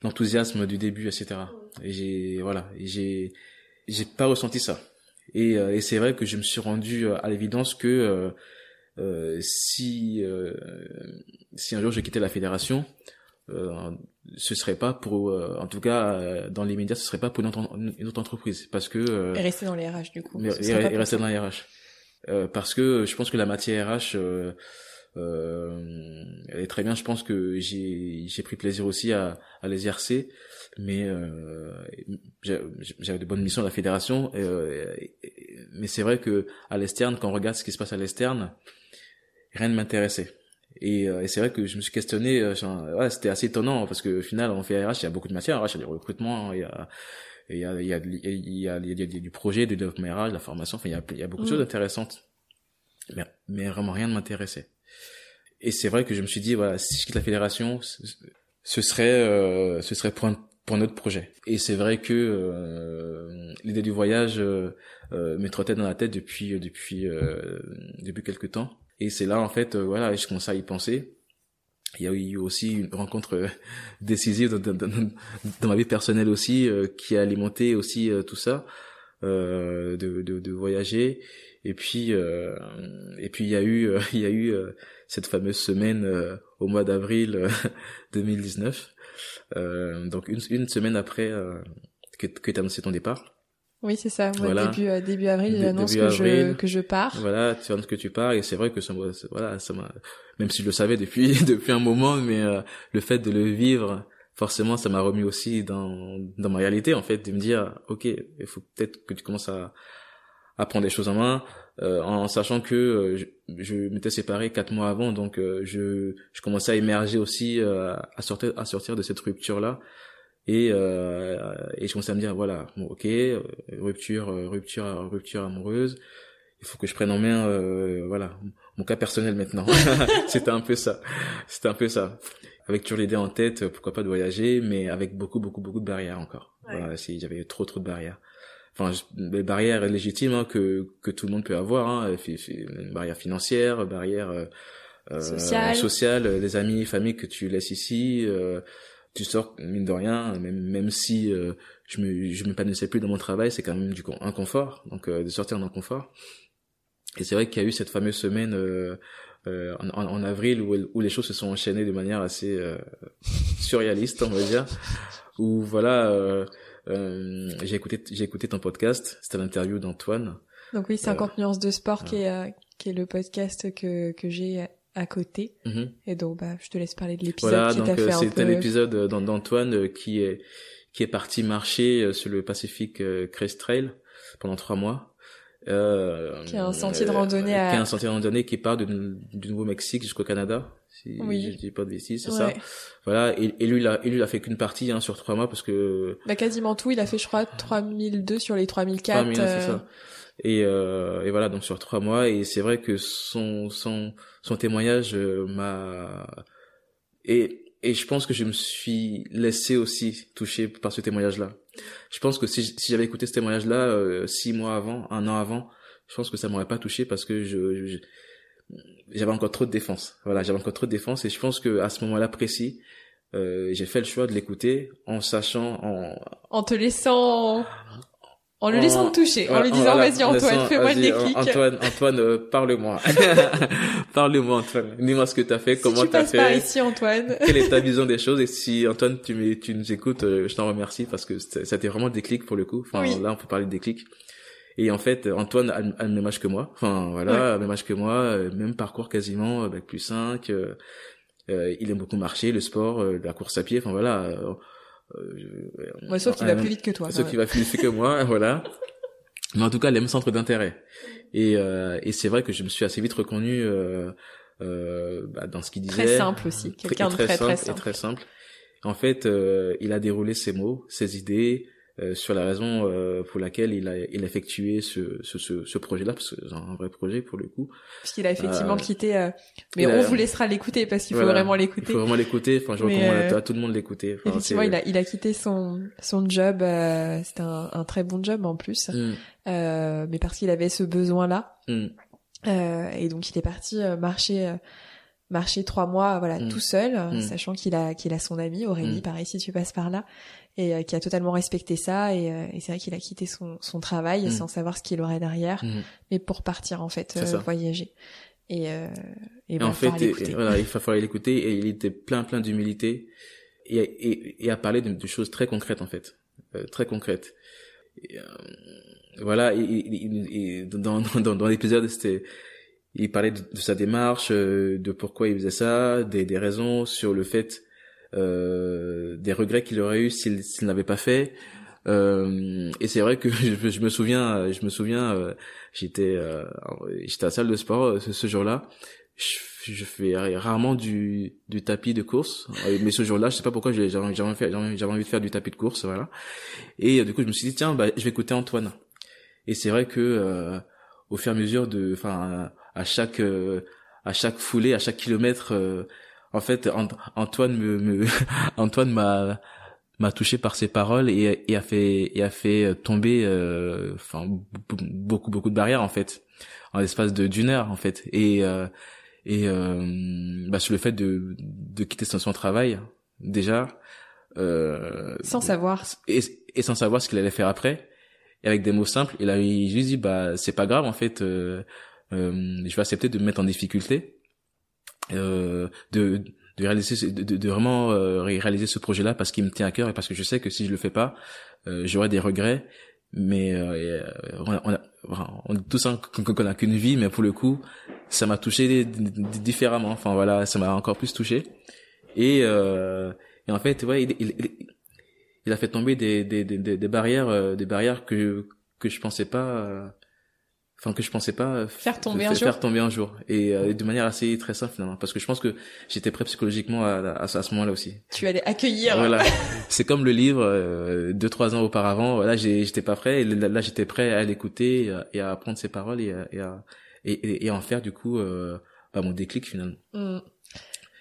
l'enthousiasme du début, etc. Et j'ai voilà, j'ai j'ai pas ressenti ça. Et, euh, et c'est vrai que je me suis rendu euh, à l'évidence que euh, euh, si euh, si un jour je quittais la fédération, euh, ce serait pas pour, en tout cas dans les médias, ce serait pas pour une autre, une autre entreprise, parce que et rester dans les RH du coup. et, rester dans les RH, parce que je pense que la matière RH euh, elle est très bien. Je pense que j'ai j'ai pris plaisir aussi à, à l'exercer, mais euh, j'avais de bonnes missions à la fédération. Euh, mais c'est vrai que à l'externe, quand on regarde ce qui se passe à l'externe, rien ne m'intéressait. Et, et c'est vrai que je me suis questionné. ouais, c'était assez étonnant parce que au final, on fait RH, il y a beaucoup de matières. RH, il y a du recrutement, il y a il y a il y a il y a, il y a, du projet, du développement RH, de la formation. Enfin, il y a, il y a beaucoup de choses intéressantes. Mais, mais vraiment rien ne m'intéressait. Et c'est vrai que je me suis dit, voilà, si je quitte la fédération, ce serait, euh, ce serait pour un, pour un autre projet. Et c'est vrai que euh, l'idée du voyage euh, euh, me trottait dans la tête depuis, depuis, depuis quelques temps. Et c'est là, en fait, voilà, je commençais à y penser. il y a eu aussi une rencontre décisive dans, ma vie personnelle aussi qui a alimenté aussi tout ça de, de, de, voyager et puis et puis il y a eu il y a eu cette fameuse semaine au mois d'avril 2019 donc une, une semaine après que, que tu as annoncé ton départ oui, c'est ça. Moi, début, euh, début avril, j'annonce que je, que je pars. Voilà, tu annonces que tu pars et c'est vrai que ça, voilà, ça m'a, même si je le savais depuis, depuis un moment, mais euh, le fait de le vivre, forcément, ça m'a remis aussi dans, dans ma réalité, en fait, de me dire, ok, il faut peut-être que tu commences à, à prendre les choses en main, euh, en sachant que je, je m'étais séparé quatre mois avant, donc je, je commençais à émerger aussi, à sortir, à sortir de cette rupture là et euh, et je commençais à me dire voilà bon ok euh, rupture euh, rupture rupture amoureuse il faut que je prenne en main euh, voilà mon cas personnel maintenant. C'était un peu ça. C'était un peu ça. Avec toujours l'idée en tête pourquoi pas de voyager mais avec beaucoup beaucoup beaucoup de barrières encore. Voilà si j'avais trop trop de barrières enfin des barrières légitimes hein, que que tout le monde peut avoir hein, une barrière financière barrière euh, sociale. sociale des amis famille que tu laisses ici euh, tu sors mine de rien même même si euh, je me je m'épanouissais plus dans mon travail c'est quand même du inconfort donc euh, de sortir d'un confort et c'est vrai qu'il y a eu cette fameuse semaine euh, euh en, en, avril où, où les choses se sont enchaînées de manière assez surréaliste on va dire où voilà j'ai écouté j'ai écouté ton podcast c'était l'interview d'Antoine donc oui 50 nuances de sport qui est qui est le podcast que que j'ai à côté. Mhm. Et donc, bah, je te laisse parler de l'épisode voilà, qui t'a fait un C'était l'épisode euh, d'Antoine euh, qui est qui est parti marcher euh, sur le Pacific Crest Trail pendant trois mois. Euh, qui est un sentier de randonnée à... Qui est un sentier de randonnée qui part du, Nouveau-Mexique jusqu'au Canada. Si oui. je dis pas de bêtises, c'est ça. Voilà. Et, et lui, il a, lui, il a fait qu'une partie, hein, sur trois mois parce que... Bah, quasiment tout. Il a fait, je crois, 3002 sur les 3004. 3000, c'est ça. Et, euh, et voilà, donc sur trois mois. Et c'est vrai que son, son, son témoignage euh, m'a et et je pense que je me suis laissé aussi toucher par ce témoignage-là. Je pense que si, si j'avais écouté ce témoignage-là euh, six mois avant, un an avant, je pense que ça m'aurait pas touché parce que je, j'avais encore trop de défense. Voilà, j'avais encore trop de défense et je pense que à ce moment-là précis, euh, j'ai fait le choix de l'écouter en sachant en en te laissant en le laissant te toucher, en lui disant vas-y Antoine, fais-moi le déclic. Antoine, Antoine, euh, parle-moi. parle-moi Antoine. Dis-moi ce que t'as fait, comment t'as fait. Par ici Antoine. Quelle est ta vision des choses? Et si Antoine tu, tu nous écoutes, euh, je t'en remercie parce que ça a été vraiment déclic pour le coup. Enfin là on peut parler de déclic. Et en fait Antoine a, le même âge que moi. Enfin voilà, même âge que moi, euh, même parcours quasiment, avec plus 5. Euh, il aime beaucoup marcher, le sport, la course à pied. Enfin voilà euh, sauf qu'il va plus vite que toi. Sauf qu'il va plus vite que moi, voilà. Mais en tout cas, les mêmes centres d'intérêt. Et, euh, et c'est vrai que je me suis assez vite reconnu euh, euh, bah, dans ce qu'il disait. Très simple aussi, quelqu'un de très, très simple. Et très simple. En fait, euh, il a déroulé ses mots, ses idées, euh, sur la raison euh, pour laquelle il a, il a effectué ce, ce, ce, ce projet-là, parce que c'est un vrai projet pour le coup. Parce qu'il a effectivement euh, quitté, mais on vous laissera l'écouter parce qu'il faut vraiment l'écouter. Il faut vraiment l'écouter. Enfin, je recommande à, tout le monde l'écouter. effectivement, il a, il a quitté son, son job. C'était un, un, très bon job en plus, mm. mais parce qu'il avait ce besoin-là. Mm. et donc, il est parti marcher marcher trois mois voilà mm. tout seul sachant qu'il a qu'il a son ami Aurélie pareil si tu passes par là et euh, qui a totalement respecté ça et, euh, et c'est vrai qu'il a quitté son, son travail mm. sans savoir ce qu'il aurait derrière mm. mais pour partir en fait euh, voyager. Et, et, en fait voilà il va falloir l'écouter et il était plein plein d'humilité et, et, et à parler de, choses très concrètes en fait. Très concrètes. Voilà et, dans dans, dans l'épisode c'était il parlait de, sa démarche de pourquoi il faisait ça des, des raisons sur le fait euh, des regrets qu'il aurait eu s'il s'il n'avait pas fait. Euh, et c'est vrai que je, me souviens, je me souviens, euh, j'étais euh, j'étais à la salle de sport euh, ce, ce jour-là. Je, je, fais rarement du, du tapis de course, mais ce jour-là, je sais pas pourquoi j'avais envie, j'avais envie de faire du tapis de course, voilà. Et du coup, je me suis dit tiens, bah, je vais écouter Antoine. Et c'est vrai que au fur et à mesure de, enfin, à chaque à chaque foulée, à chaque kilomètre, en fait Antoine me, Antoine m'a m'a touché par ses paroles et, et a fait et a fait tomber euh, enfin beaucoup beaucoup de barrières en fait en l'espace de d'une heure en fait. Et euh, et bah, sur le fait de de quitter son, son travail déjà euh, sans savoir. et, et, sans savoir ce qu'il allait faire après et avec des mots simples il a il juste dit bah c'est pas grave en fait euh, euh, je vais accepter de me mettre en difficulté. euh, de de réaliser de, de vraiment euh, réaliser ce projet là parce qu'il me tient à cœur et parce que je sais que si je le fais pas euh, j'aurai des regrets. Mais euh, on, a, on, a, on dit tous qu'on a qu'une vie mais pour le coup ça m'a touché différemment. Enfin voilà ça m'a encore plus touché. Et euh, et en fait, ouais, il, il, il a fait tomber des, des, des, des barrières, euh, des barrières que que je pensais pas, euh, enfin que je pensais pas faire tomber un faire jour. Faire tomber un jour et euh, de manière assez très simple finalement, parce que je pense que j'étais prêt psychologiquement à, à, à ce moment-là aussi. Tu allais accueillir. Voilà, c'est comme le livre deux trois ans auparavant. Voilà, j'étais pas prêt. Et là, j'étais prêt à l'écouter et à apprendre ses paroles et à et à, et, et, en faire du coup bah, mon déclic finalement. Mmh.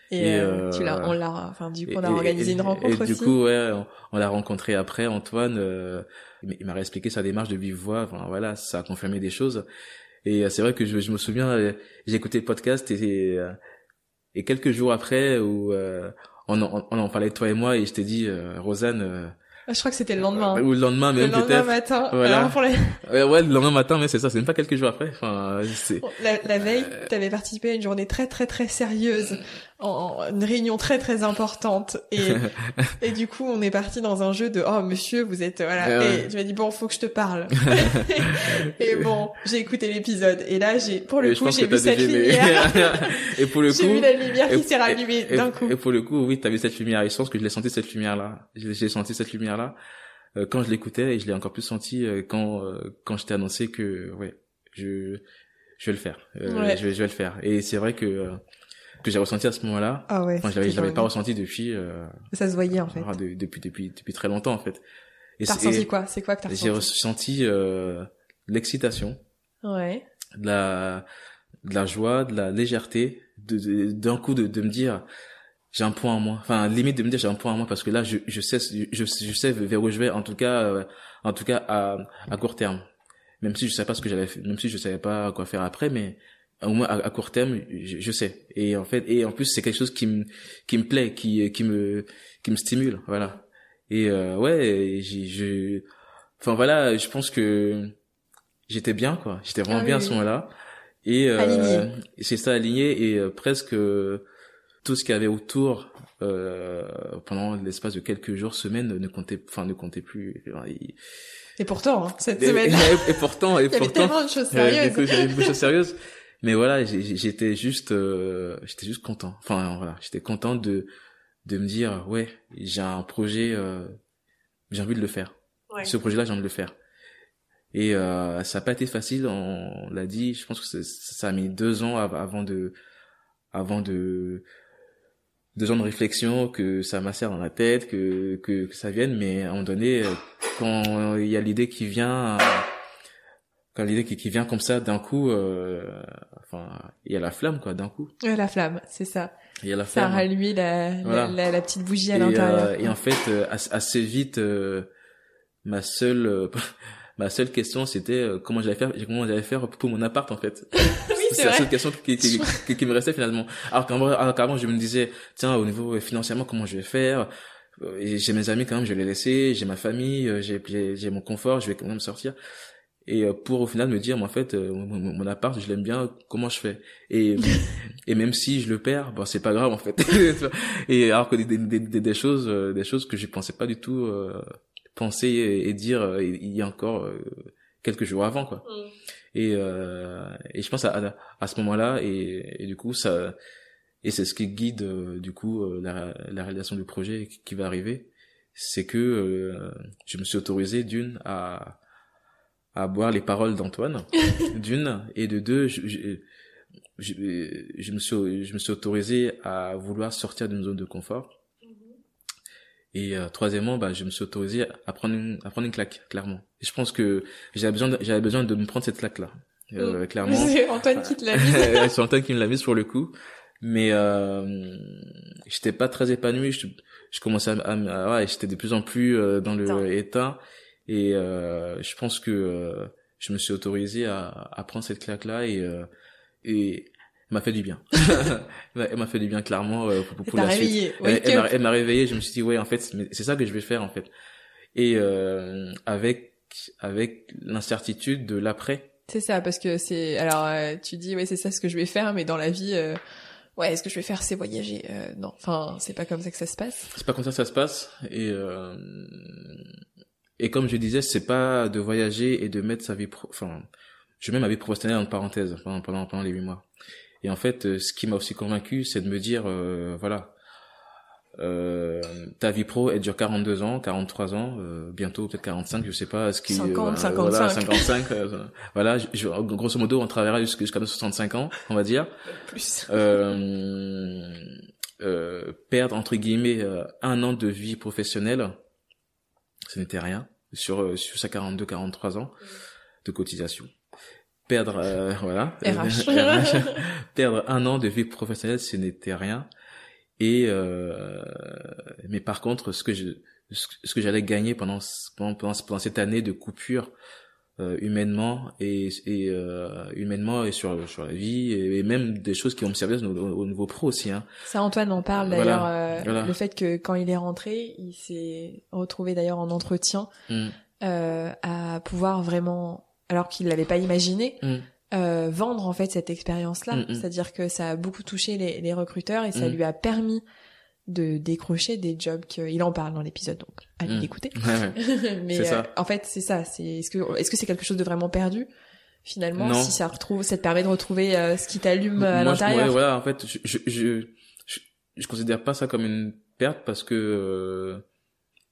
Et, euh, tu l'as, on l'a, enfin du coup on a organisé une rencontre et, aussi. Du coup ouais, on, l'a rencontré après Antoine. Euh, il m'a expliqué sa démarche de vive voix. Enfin voilà, ça a confirmé des choses. Et euh, c'est vrai que je, je me souviens, euh, j'ai écouté le podcast et, et quelques jours après où on, on, on, en parlait toi et moi et je t'ai dit Rosanne ah, je crois que c'était le lendemain. Ou le lendemain même peut-être. Le lendemain matin. Voilà. les... ouais, le lendemain matin, mais c'est ça, c'est même pas quelques jours après. Enfin. La, la veille, t'avais participé à une journée très très très sérieuse, en, une réunion très très importante, et et du coup, on est parti dans un jeu de oh monsieur, vous êtes voilà, et tu m'as dit bon, faut que je te parle. et bon, j'ai écouté l'épisode, et là j'ai pour le coup j'ai vu cette lumière. et pour le coup, j'ai vu la lumière qui s'est rallumée d'un coup. Et pour le coup, oui, t'as vu cette lumière. Et je pense que je l'ai senti cette lumière là. J'ai senti cette lumière là euh, quand je l'écoutais et je l'ai encore plus senti euh, quand euh, quand je t'ai annoncé que ouais je je vais le faire je, vais, je vais le faire et c'est vrai que que j'ai ressenti à ce moment-là. Ah ouais enfin, je l'avais l'avais pas ressenti depuis ça se voyait en fait. depuis depuis depuis très longtemps en fait. Et t'as ressenti quoi? C'est quoi que t'as ressenti? j'ai ressenti l'excitation. Ouais. De la de la joie de la légèreté de d'un coup de, de me dire j'ai un point en moi. Enfin limite de me dire j'ai un point en moi parce que là je je sais je, je sais vers où je vais en tout cas euh, en tout cas à à court terme. Même si je savais pas ce que j'allais même si je savais pas quoi faire après mais au moins à, court terme je, je, sais et en fait et en plus c'est quelque chose qui me qui me plaît qui qui me qui me stimule voilà et euh, ouais je enfin voilà je pense que j'étais bien quoi j'étais vraiment ah bien à ce moment-là et euh, c'est ça aligné et euh, presque tout ce qu'il y avait autour euh, pendant l'espace de quelques jours, semaines, ne comptait, enfin ne comptait plus. Et pourtant, hein, cette semaine. Et, pourtant, et il y pourtant. tellement de choses sérieuses. J'avais beaucoup de choses sérieuses. Mais voilà, j'étais juste, euh, j'étais juste content. Enfin voilà, j'étais content de de me dire ouais, j'ai un projet, euh, j'ai envie de le faire. Ouais. Ce projet-là, j'ai envie de le faire. Et euh, ça n'a pas été facile, on l'a dit. Je pense que ça a mis deux ans avant de, avant de, deux ans de réflexion, que ça m'assère dans la tête, que, que, que ça vienne, mais à un moment donné, euh, quand il y a l'idée qui vient, quand l'idée qui, qui vient comme ça d'un coup, euh, enfin, il y a la flamme quoi, d'un coup. Ouais, la flamme, c'est ça. Il y a la flamme. Ça a rallumé la, la, la, petite bougie à l'intérieur. Euh, et en fait, euh, assez vite, euh, ma seule ma seule question c'était euh, comment j'allais faire comment j'allais faire pour mon appart en fait oui, c'est la seule question qui, qui, qui, me restait finalement alors qu'avant je me disais tiens au niveau euh, financièrement comment je vais faire euh, j'ai mes amis quand même je vais les laisser j'ai ma famille j'ai j'ai mon confort je vais quand même sortir et pour au final me dire mais en fait mon, appart je l'aime bien comment je fais? Et et même si je le perds bon c'est pas grave en fait. Et alors que des, des, des, des choses des choses que je pensais pas du tout penser et, dire euh, il y a encore euh, quelques jours avant quoi. Mm. et euh, et je pense à à, ce moment-là et, et du coup ça et c'est ce qui guide euh, du coup la, la réalisation du projet qui va arriver. C'est que je me suis autorisé d'une à à boire les paroles d'Antoine d'une et de deux je, je, je, je, me suis je me suis autorisé à vouloir sortir d'une zone de confort et euh, troisièmement, bah, je me suis autorisé à prendre une, à prendre une claque, clairement. Et je pense que j'avais besoin, de, j'avais besoin de me prendre cette claque-là, euh, mm. clairement. C'est Antoine qui te l'a mise. c'est Antoine qui me l'a mise pour le coup. Mais euh, j'étais pas très épanoui. Je, je commençais à, à, ouais, j'étais de plus en plus euh, dans le état. Et euh, je pense que euh, je me suis autorisé à, à prendre cette claque-là et et m'a fait du bien. elle m'a fait du bien clairement euh, pour, pour la suite. Elle, m'a réveillé. Je me suis dit ouais en fait c'est ça que je vais faire en fait. Et euh, avec avec l'incertitude de l'après. C'est ça parce que c'est alors euh, tu dis ouais c'est ça ce que je vais faire mais dans la vie euh, ouais est-ce que je vais faire c'est voyager euh, non enfin c'est pas comme ça que ça se passe. C'est pas comme ça que ça se passe et et comme je disais c'est pas de voyager et de mettre sa vie pro... enfin je mets ma vie professionnelle en parenthèse pendant pendant pendant les huit mois. Et en fait, euh, ce qui m'a aussi convaincu, c'est de me dire, euh, voilà, euh, ta vie pro, elle dure 42 ans, 43 ans, euh, bientôt peut-être 45, je sais pas, ce qui 50, 55, voilà, 55, voilà, je, grosso modo, on travaillera jusqu'à 65 ans, on va dire. Plus. perdre entre guillemets un an de vie professionnelle, ce n'était rien. Sur sur sa 42, 43 ans de cotisation. Perdre euh, voilà. Perdre un an de vie professionnelle ce n'était rien. Et euh, mais par contre ce que je ce que j'allais gagner pendant pendant, pendant cette année de coupure euh, humainement et, et euh, humainement et sur sur la vie et, même des choses qui vont me servir au, niveau pro aussi hein. ça Antoine en parle d'ailleurs euh, le fait que quand il est rentré il s'est retrouvé d'ailleurs en entretien mm. euh, à pouvoir vraiment alors qu'il l'avait pas imaginé. Mm. Euh, vendre en fait cette expérience-là, mm, mm. c'est-à-dire que ça a beaucoup touché les, les recruteurs et ça lui a permis de décrocher des jobs qu'il en parle dans l'épisode donc allez l'écouter. Mais euh, en fait c'est ça, c'est est-ce que est-ce que c'est quelque chose de vraiment perdu finalement si ça retrouve ça te permet de retrouver euh, ce qui t'allume à l'intérieur? Ouais, voilà en fait je je, je je je considère pas ça comme une perte parce que euh,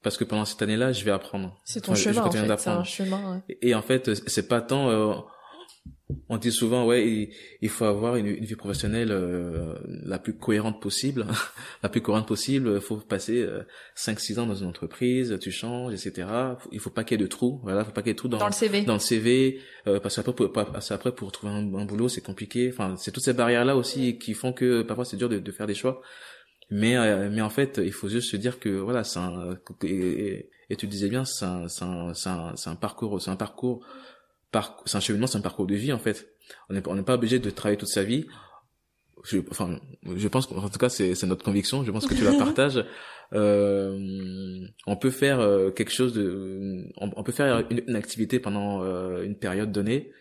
parce que pendant cette année-là, je vais apprendre. C'est ton chemin, en fait. C'est un chemin. Et, en fait, c'est pas tant. On dit souvent, ouais, il, faut avoir une, vie professionnelle euh, la plus cohérente possible, la plus cohérente possible. Il faut passer euh, 5-6 ans dans une entreprise, tu changes, etc. Il faut pas qu'il y ait de trous. Voilà, faut pas qu'il y ait de trous dans, dans le CV. Dans le CV, euh, parce qu'après, pour, parce après pour trouver un, boulot, c'est compliqué. Enfin, c'est toutes ces barrières-là aussi qui font que parfois c'est dur de, de faire des choix. Mais euh, mais en fait, il faut juste se dire que voilà, c'est un et, et, tu disais bien, c'est un c'est un un, un, parcours, c'est un parcours par c'est un cheminement, c'est un parcours de vie en fait. On n'est on pas obligé de travailler toute sa vie. Je, enfin, je pense qu'en tout cas c'est c'est notre conviction. Je pense que tu la partages. Euh, on peut faire euh, quelque chose de, on, peut faire une, une activité pendant euh, une période donnée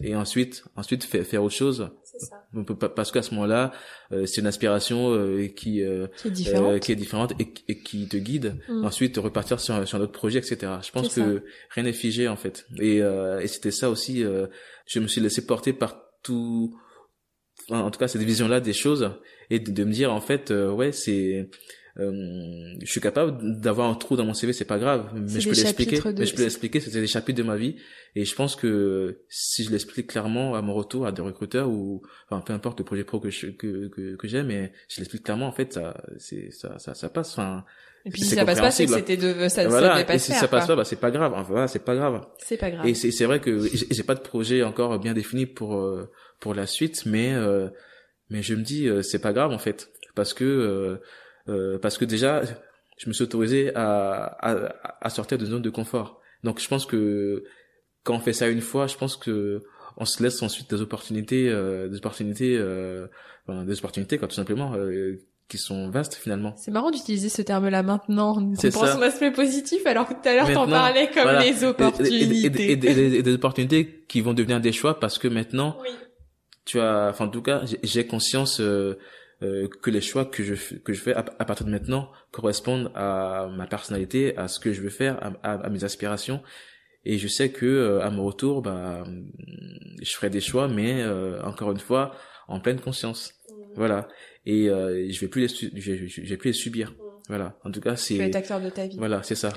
et ensuite ensuite faire, autre chose. Ça. parce qu'à ce moment-là euh, c'est une aspiration euh, qui euh, qui est différente, qui est différente et, et, qui te guide. Mm. ensuite repartir sur sur un autre projet etc je pense que rien n'est figé en fait. Et et c'était ça aussi je me suis laissé porter par tout en tout cas cette vision là des choses et de, de me dire en fait ouais c'est euh, je suis capable d'avoir un trou dans mon CV, c'est pas grave, mais je peux l'expliquer. Mais je peux l'expliquer, c'était des chapitres de ma vie, et je pense que si je l'explique clairement à mon retour à des recruteurs ou enfin peu importe le projet pro que que que, que j'ai, mais je l'explique clairement en fait, ça c'est ça ça ça passe. Enfin, et puis si ça passe pas, c'est que c'était de ça, voilà. pas et si ça passe pas, bah c'est pas grave. Enfin, voilà, c'est pas grave. C'est pas grave. Et c'est c'est vrai que j'ai pas de projet encore bien défini pour euh, pour la suite, mais euh, mais je me dis euh, c'est pas grave en fait parce que euh, parce que déjà, je me suis autorisé à, à, à, sortir de zone de confort. Donc je pense que quand on fait ça une fois, je pense que on se laisse ensuite des opportunités, euh, des opportunités, euh, des opportunités quoi, tout simplement, euh, qui sont vastes finalement. C'est marrant d'utiliser ce terme-là maintenant. On pense son aspect positif alors que tout à l'heure t'en parlais comme les opportunités. Et, et, des opportunités qui vont devenir des choix parce que maintenant, oui. tu as, enfin en tout cas, j'ai conscience. Euh, euh, que les choix que je que je fais à, partir de maintenant correspondent à ma personnalité, à ce que je veux faire, à, à, mes aspirations. Et je sais que euh, à mon retour, bah, je ferai des choix, mais euh, encore une fois, en pleine conscience. Mmh. Voilà. Et je vais plus les je, je, vais plus les subir. Mmh. Voilà. En tout cas, c'est. Tu es acteur de ta vie. Voilà, c'est ça.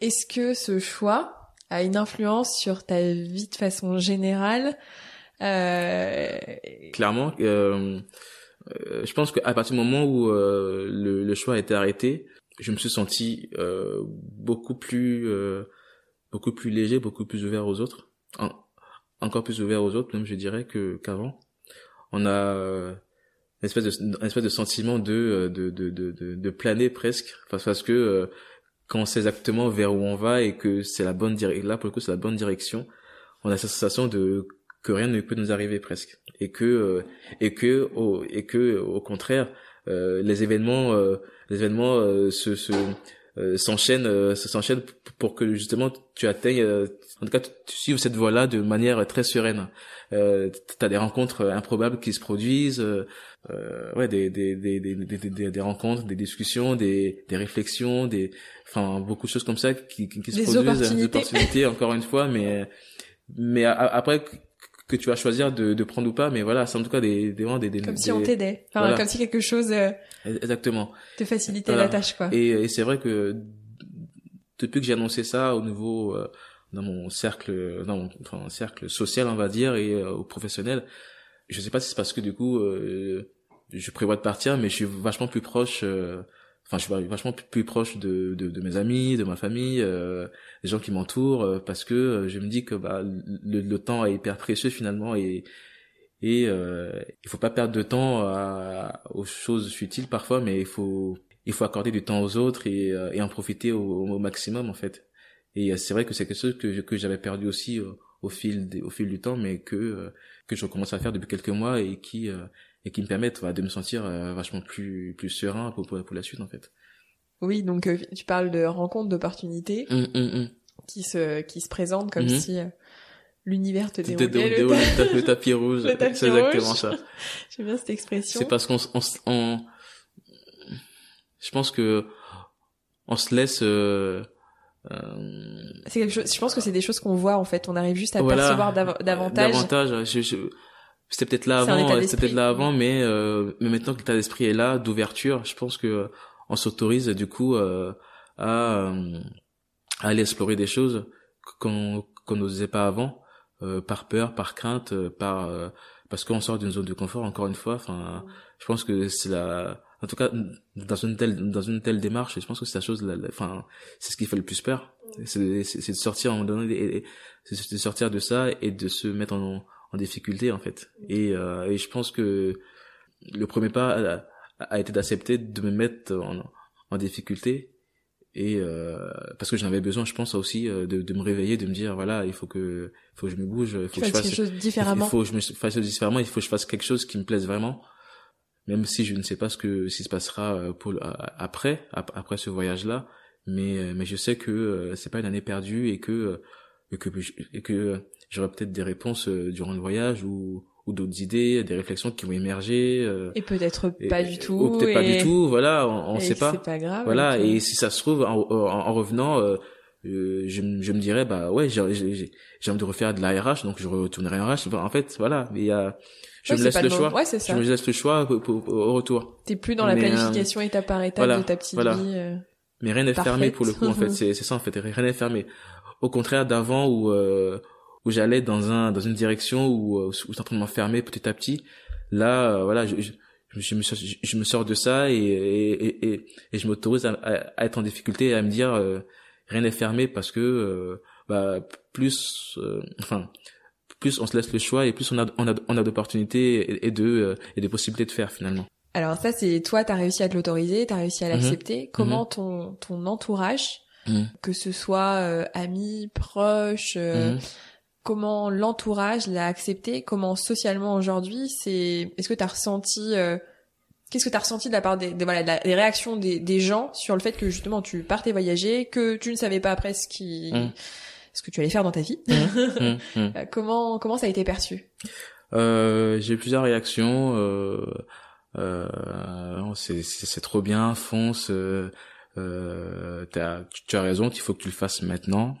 Est-ce que ce choix a une influence sur ta vie de façon générale? Clairement. Euh, euh, je pense qu'à partir du moment où euh, le, le, choix a été arrêté, je me suis senti euh, beaucoup plus beaucoup plus léger, beaucoup plus ouvert aux autres, encore plus ouvert aux autres, même je dirais que qu'avant. On a une espèce de une espèce de sentiment de de de de, de planer presque parce, parce que quand on sait exactement vers où on va et que c'est la bonne direction là pour le coup c'est la bonne direction on a cette sensation de que rien ne peut nous arriver presque. Et que euh, et que au, et que au contraire euh, les événements euh, les événements se, se s'enchaînent se s'enchaînent pour que justement tu atteignes en tout cas tu suives cette voie là de manière très sereine. Euh, t'as des rencontres improbables qui se produisent euh, ouais des des, des des, des des rencontres des discussions des des réflexions des enfin beaucoup de choses comme ça qui qui, se produisent des opportunités. encore une fois mais mais après que tu vas choisir de, de prendre ou pas mais voilà c'est en tout cas des des des, des comme si on t'aidait. Enfin comme si quelque chose euh, exactement. te facilitait la tâche quoi. Et, et c'est vrai que depuis que j'ai annoncé ça au niveau euh, dans mon cercle dans mon enfin, cercle social on va dire et euh, au professionnel je sais pas si c'est parce que du coup je prévois de partir mais je suis vachement plus proche enfin je suis vachement plus, proche de, de, de, mes amis de ma famille euh, des gens qui m'entourent euh, parce que euh, je me dis que bah le, le, temps est hyper précieux finalement et et euh, il faut pas perdre de temps à, aux choses futiles parfois mais il faut il faut accorder du temps aux autres et, euh, et en profiter au, au, maximum en fait. Et c'est vrai que c'est quelque chose que que j'avais perdu aussi au fil au fil du temps mais que que je recommence à faire depuis quelques mois et qui et qui me permettent de me sentir euh, vachement plus plus serein pour, pour, la suite en fait. Oui, donc euh, tu parles de rencontres, d'opportunités mmh, mmh, qui se qui se présentent comme si euh, l'univers te déroulait le, le, tapis rouge. c'est exactement ça. J'aime bien cette expression. C'est parce qu'on on, on, je pense que on se laisse euh, c'est quelque chose je pense que c'est des choses qu'on voit en fait on arrive juste à percevoir davantage davantage je, je, c'était peut-être là avant c'était peut-être là avant mais euh, mais maintenant que l'état d'esprit est là d'ouverture je pense que euh, on s'autorise du coup euh, à, euh, à aller explorer des choses qu'on qu'on n'osait pas avant euh, par peur par crainte par parce qu'on sort d'une zone de confort encore une fois. Enfin je pense que c'est la en tout cas dans une telle dans une telle démarche je pense que c'est la chose enfin c'est ce qui fait le plus peur. C'est c'est de sortir à un moment donné c'est de sortir de ça et de se mettre en en difficulté en fait. Et, euh, et je pense que le premier pas a, été d'accepter de me mettre en, en difficulté. Et euh, parce que j'en avais besoin je pense aussi euh, de, de me réveiller de me dire voilà il faut que faut que je me bouge il faut que je fasse quelque chose différemment. il faut que je me fasse différemment il faut que je fasse quelque chose qui me plaise vraiment. Même si je ne sais pas ce que ce qui se passera pour après après ce voyage là mais mais je sais que c'est pas une année perdue et que et que et que j'aurai peut-être des réponses euh, durant le voyage ou ou d'autres idées, des réflexions qui vont émerger. Euh, et peut-être pas du tout. Ou peut-être pas du tout, voilà, on, on sait pas. C'est pas grave. Voilà, et si ça se trouve, en, en, revenant, euh, euh, je, je me dirais, bah ouais, j'ai envie de refaire de la RH, donc je retournerai en RH. en fait, voilà, mais il y a, je me laisse le, choix. Ouais, ça. Je me laisse le choix au retour. T'es plus dans la planification étape par étape de ta petite vie. Mais rien n'est fermé pour le coup, en fait. C'est ça, en fait. Rien n'est fermé. Au contraire d'avant où où j'allais dans un dans une direction où euh, où en train de m'enfermer petit à petit là euh, voilà je, je, je, me je me sors de ça et et et, et je m'autorise à, à, être en difficulté et à me dire euh, rien n'est fermé parce que bah plus enfin plus on se laisse le choix et plus on a on a on a d'opportunités et, de et de possibilités de faire finalement alors ça c'est toi t'as réussi à te l'autoriser t'as réussi à mhm. l'accepter comment mhm. ton ton entourage mhm. que ce soit amis proches comment l'entourage l'a accepté, comment socialement aujourd'hui, c'est est-ce que tu as ressenti euh, qu'est-ce que tu as ressenti de la part des, voilà des réactions des, des, gens sur le fait que justement tu partais voyager, que tu ne savais pas après ce qui mmh. ce que tu allais faire dans ta vie. Euh, comment comment ça a été perçu? Euh, j'ai plusieurs réactions euh, euh, c'est c'est trop bien, fonce euh, as, tu as raison qu'il faut que tu le fasses maintenant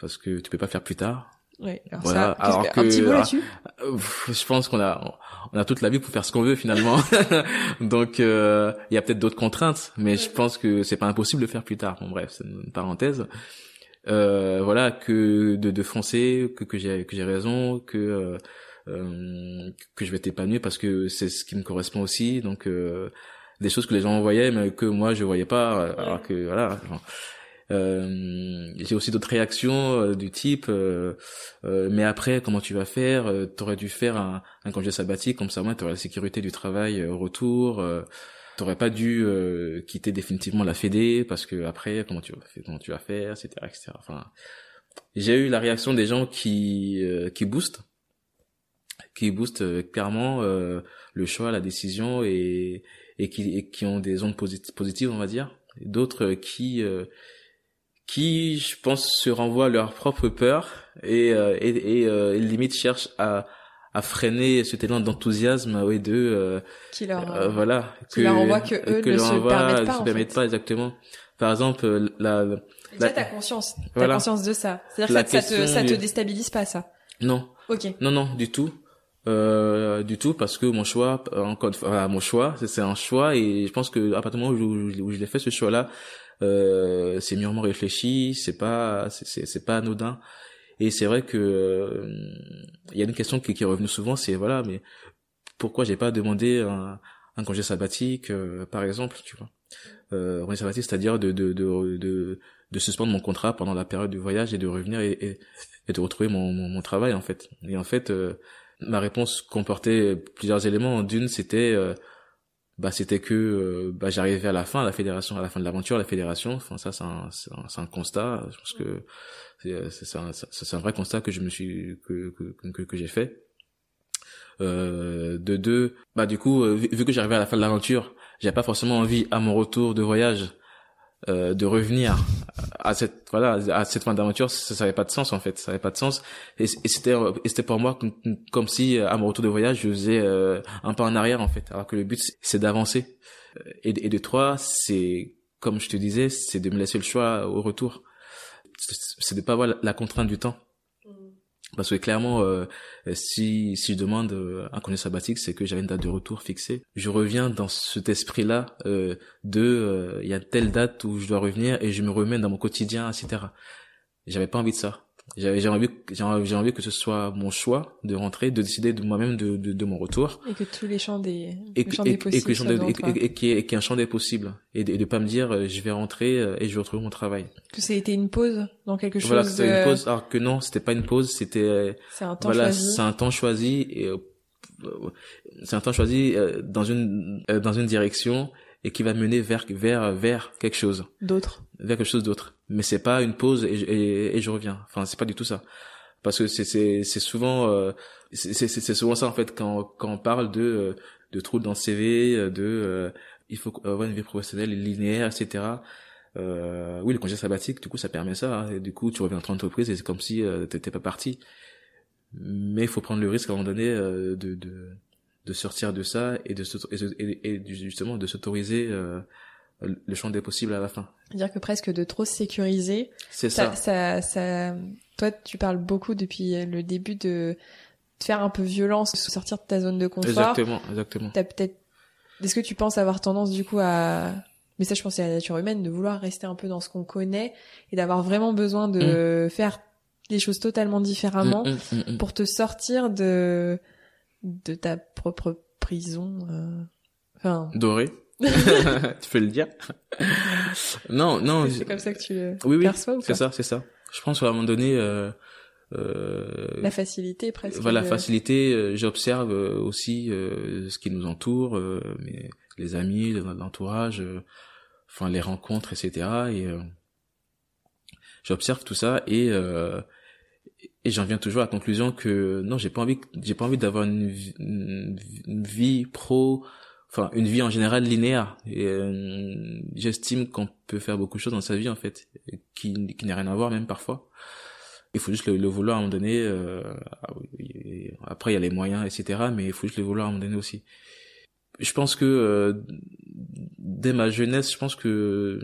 parce que tu peux pas faire plus tard. Ouais, alors voilà. ça, alors que, un petit mot là-dessus euh, Je pense qu'on a on a toute la vie pour faire ce qu'on veut finalement. Donc euh, il y a peut-être d'autres contraintes, mais je pense que c'est pas impossible de faire plus tard. Bon bref, c'est une parenthèse. Euh, voilà que de, de foncer, que que j'ai que j'ai raison, que euh, euh, que je vais t'épanouir parce que c'est ce qui me correspond aussi. Donc des choses que les gens voyaient mais que moi je voyais pas. Alors que voilà. Euh, j'ai aussi d'autres réactions euh, du type euh, mais après comment tu vas faire t'aurais dû faire un, un congé sabbatique comme ça moins t'aurais la sécurité du travail au retour t'aurais pas dû quitter définitivement la Fédé parce que après comment tu vas comment tu vas faire etc etc enfin j'ai eu la réaction des gens qui qui boostent qui boostent clairement le choix, la décision et et qui et qui ont des ondes positives, on va dire. D'autres qui qui, je pense, se renvoient à leur propre peur et et, et, limite cherchent à à freiner cet élan d'enthousiasme et de euh, qui leur euh, voilà qui leur envoie que eux ne se permettent pas, se permettent pas exactement par exemple euh, la, la Déjà, t'as conscience, t'as voilà. conscience de ça. C'est-à-dire que ça, te, ça te déstabilise pas, ça. Non. Ok. Non, non, du tout. Euh, du tout parce que mon choix encore voilà, mon choix c'est un choix et je pense que à partir du moment où je, l'ai fait ce choix là euh, c'est mûrement réfléchi c'est pas c'est c'est pas anodin et c'est vrai que il y a une question qui, qui est revenue souvent, c'est voilà, mais pourquoi j'ai pas demandé un, un congé sabbatique, euh, par exemple, tu vois, euh, congé sabbatique, c'est-à-dire de de, de de de suspendre mon contrat pendant la période du voyage et de revenir et, et, de retrouver mon, mon, mon travail en fait. Et en fait, euh, ma réponse comportait plusieurs éléments. D'une, c'était euh, bah c'était que euh, bah j'arrivais à la fin à la fédération à la fin de l'aventure la fédération. Enfin ça c'est un un, un, constat. Je pense que c'est c'est un, un vrai constat que je me suis que que que, que j'ai fait. Euh, de deux bah du coup euh, vu, que j'arrivais à la fin de l'aventure j'avais pas forcément envie à mon retour de voyage euh, de revenir à cette voilà à cette fin d'aventure ça, ça avait pas de sens en fait. Ça avait pas de sens. Et, et c'était c'était pour moi comme, si à mon retour de voyage je faisais euh, un pas en arrière en fait. Alors que le but c'est d'avancer. Et, et de trois c'est comme je te disais c'est de me laisser le choix au retour. C'est de pas avoir la contrainte du temps parce que clairement, euh, si si je demande euh, un congé sabbatique, c'est que j'avais une date de retour fixée. Je reviens dans cet esprit-là euh, de euh, il y a telle date où je dois revenir et je me remets dans mon quotidien, etc. J'avais pas envie de ça. J'avais j'ai envie j'ai envie que ce soit mon choix de rentrer, de décider de moi-même de, de, de mon retour et que tous les champs des et, champs des possibles et, que et, qui est un champ des possibles et de, de pas me dire euh, je vais rentrer euh, et je vais retrouver mon travail. Que ça a été une pause dans quelque chose. Voilà, c'était une pause alors que non, c'était pas une pause, c'était c'est un temps voilà, choisi. c'est un temps choisi et euh, c'est un temps choisi dans une dans une direction et qui va mener vers vers vers quelque chose d'autre vers quelque chose d'autre mais c'est pas une pause et, et, et je reviens. Enfin c'est pas du tout ça. Parce que c'est c'est c'est souvent euh, c'est c'est souvent ça en fait quand quand on parle de de trous dans le CV de euh, il faut avoir une vie professionnelle linéaire etc euh, oui le congé sabbatique du coup ça permet ça hein, et du coup tu reviens dans ton entreprise et c'est comme si euh, t'étais pas parti. Mais il faut prendre le risque à un moment donné euh, de de de sortir de ça et de et, et justement de s'autoriser euh, le champ des possibles à la fin. Dire que presque de trop sécuriser. C'est ça. ça. Ça, toi, tu parles beaucoup depuis le début de, de faire un peu violence, sortir de ta zone de confort. Exactement, exactement. T'as peut-être. Est-ce que tu penses avoir tendance du coup à mais ça je pense c'est la nature humaine de vouloir rester un peu dans ce qu'on connaît et d'avoir vraiment besoin de mm. faire des choses totalement différemment mm, mm, pour te sortir de de ta propre prison. Euh... Enfin. Dorée. tu peux le dire. non, non. C'est comme ça que tu le oui, oui, perçois C'est ça, c'est ça. Je pense qu'à un moment donné. Euh, euh, la facilité presque. Voilà, la facilité. Euh, J'observe euh, aussi euh, ce qui nous entoure, mais les amis, l'entourage, enfin les rencontres, etc. Et j'observe tout ça et et j'en viens toujours à la conclusion que non j'ai pas envie j'ai pas envie d'avoir une, une, vie pro enfin une vie en général linéaire et euh, j'estime qu'on peut faire beaucoup de choses dans sa vie en fait qui qui n'a rien à voir même parfois il faut juste le, le vouloir à un moment donné euh, après il y a les moyens etc mais il faut juste le vouloir à un moment donné aussi je pense que euh, dès ma jeunesse je pense que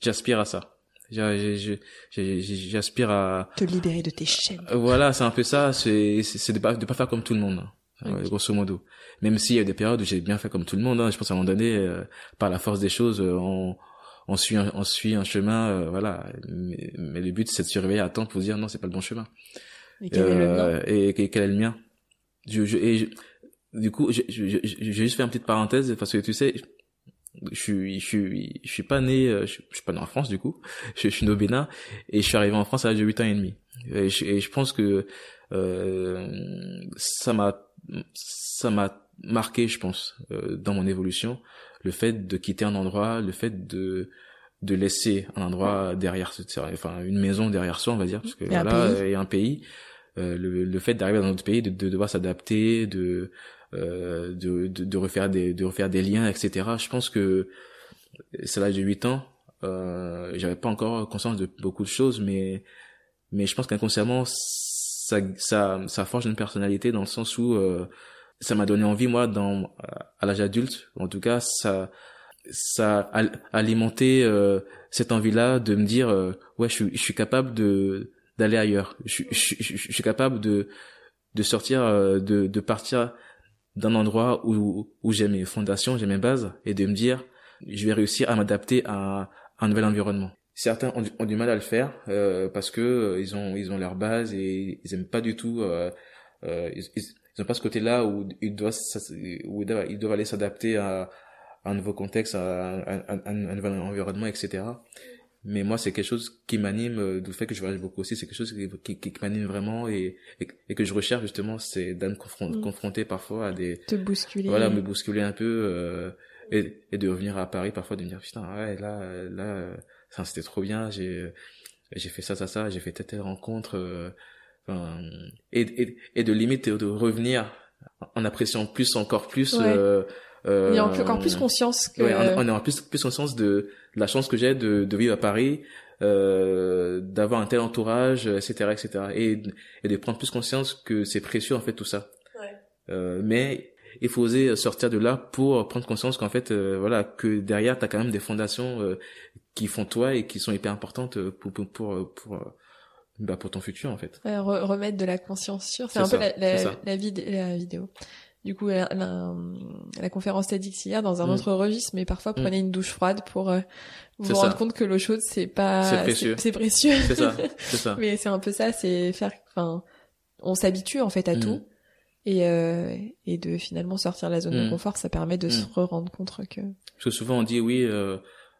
j'aspire à ça J'aspire à te libérer de tes chaînes. Voilà, c'est un peu ça. C'est c'est de pas de pas faire comme tout le monde, hein, grosso modo. Même s'il y a des périodes où j'ai bien fait comme tout le monde. Hein, je pense à un moment donné, euh, par la force des choses, euh, on on suit un, on suit un chemin, voilà. Mais, mais, le but c'est de se réveiller à temps pour dire non, c'est pas le bon chemin. Et quel est le mien et, quel est le mien? Je, je, et du coup, j'ai juste fait une petite parenthèse parce que tu sais, je suis je suis je suis pas né euh, je, suis pas né en France du coup je, suis né au Bénin et je suis arrivé en France à l'âge de 8 ans et demi et je, et je pense que euh, ça m'a ça m'a marqué je pense euh, dans mon évolution le fait de quitter un endroit le fait de de laisser un endroit derrière enfin une maison derrière soi on va dire parce que et voilà un et un pays le, le, fait d'arriver dans notre pays, de, de devoir s'adapter, de, de, de, de refaire des de refaire des liens, etc. Je pense que c'est l'âge de 8 ans. Euh, j'avais pas encore conscience de beaucoup de choses, mais mais je pense qu'inconsciemment ça ça ça forge une personnalité dans le sens où euh, ça m'a donné envie moi dans à l'âge adulte en tout cas ça ça a alimenté euh, cette envie-là de me dire euh, ouais je je suis capable de d'aller ailleurs. Je, je, je, suis capable de de sortir euh, de de partir d'un endroit où où j'ai mes fondations j'ai mes bases et de me dire je vais réussir à m'adapter à, un nouvel environnement. Certains ont, du mal à le faire euh, parce que ils ont ils ont leur base et ils aiment pas du tout euh, ils, ils ont pas ce côté-là où ils doivent où ils doivent aller s'adapter à un nouveau contexte, un, un, un, nouvel environnement, etc. Mais moi, c'est quelque chose qui m'anime, euh, du fait que je voyage beaucoup aussi, c'est quelque chose qui, qui, qui m'anime vraiment et, et, que je recherche justement, c'est d'être mm. confronté parfois à des... Te bousculer. Voilà, me bousculer un peu euh, et, et de revenir à Paris parfois, de me dire, putain, ouais, là, là, ça, c'était trop bien, j'ai j'ai fait ça, ça, ça, j'ai fait telle, telle rencontre, euh, et, et, et de limite de revenir en appréciant plus, encore plus... Euh, euh, il y a encore plus conscience que... Ouais, on, on a plus, plus conscience de, de la chance que j'ai de, de vivre à Paris, euh, d'avoir un tel entourage, etc., etc. Et, et de prendre plus conscience que c'est précieux en fait tout ça. Ouais. Euh, mais il faut oser sortir de là pour prendre conscience qu'en fait, euh, voilà, que derrière t'as quand même des fondations euh, qui font toi et qui sont hyper importantes pour pour pour, pour bah pour ton futur en fait. Ouais, remettre de la conscience sur. C'est un peu la, la, la, la vidéo du coup la, conférence TEDx hier dans un mm. autre registre, mais parfois mm. prenez une douche froide pour euh, vous rendre compte que l'eau chaude c'est pas c'est précieux. C'est précieux. C'est ça. C'est ça. mais c'est un peu ça, c'est faire. Enfin, on s'habitue en fait à mm. tout. Et, euh, et de finalement sortir de la zone de confort, ça permet de se rendre compte que. Parce que souvent on dit oui, euh,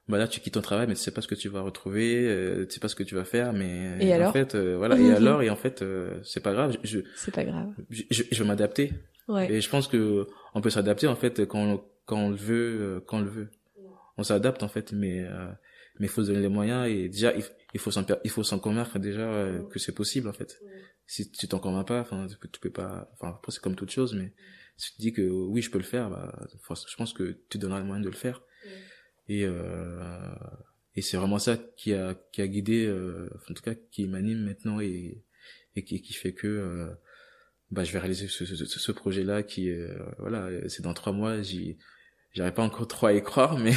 bah là tu quittes ton travail, mais tu sais pas ce que tu vas retrouver, euh, tu sais pas ce que tu vas faire, mais et alors en fait euh, voilà et alors et en fait c'est pas grave, je, c'est pas grave, je, je, je vais m'adapter, Ouais. Et je pense que on peut s'adapter en fait quand quand on le veut, euh, quand on le veut. On s'adapte en fait, mais euh, mais il faut se donner les moyens et déjà il, il faut s'en il faut s'en convaincre déjà euh, que c'est possible en fait. Si tu t'en convaincs pas, enfin tu peux, tu peux pas, enfin après c'est comme toute chose, mais si tu dis que oui je peux le faire, bah je pense que tu donneras les moyens de le faire. Et euh, et c'est vraiment ça qui a qui a guidé, en tout cas qui m'anime maintenant et et qui qui fait que bah je vais réaliser ce, ce, ce projet-là qui euh, voilà c'est dans trois mois j'y j'arrive pas encore trop à y croire mais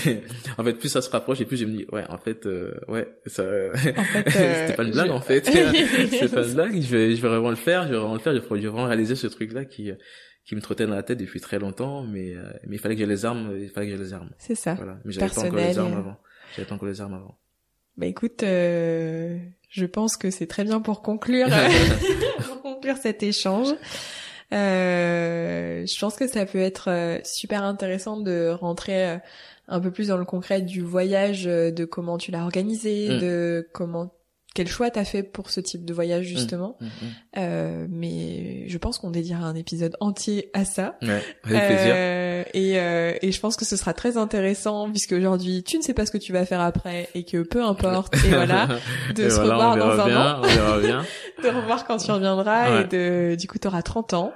en fait plus ça se rapproche et plus je me dis ouais en fait euh, ouais ça en fait, c'était pas une blague en fait. C'est pas une blague je vais je vais vraiment le faire je vais vraiment le faire je vais, vraiment réaliser ce truc là qui qui me trottait dans la tête depuis très longtemps mais euh, mais il fallait que j'ai les armes il fallait que j'ai les armes. C'est ça. Voilà. Mais j'avais pas encore les armes avant. J'avais pas encore les armes avant. Bah écoute je pense que c'est très bien pour conclure conclure cet échange. Euh, je pense que ça peut être euh, super intéressant de rentrer euh, un peu plus dans le concret du voyage, de comment tu l'as organisé, mm. de comment quel choix t'as fait pour ce type de voyage mmh, justement. Mmh, mmh. Euh, mais je pense qu'on dédiera un épisode entier à ça. Ouais, avec plaisir. Euh, et, euh, et je pense que ce sera très intéressant puisque aujourd'hui tu ne sais pas ce que tu vas faire après et que peu importe. Et voilà, de se revoir dans un an, de revoir quand tu reviendras et de du coup tu auras 30 ans.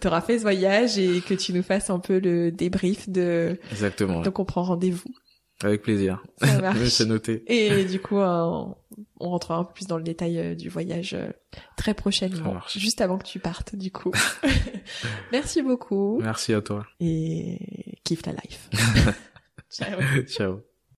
Tu auras fait ce voyage et que tu nous fasses un peu le débrief de. Exactement. Donc on prend rendez-vous. Avec plaisir. C'est noté. Et du coup, euh, on rentrera un peu plus dans le détail euh, du voyage euh, très prochainement, juste avant que tu partes, du coup. Merci beaucoup. Merci à toi. Et kiffe ta life. Ciao. Ciao.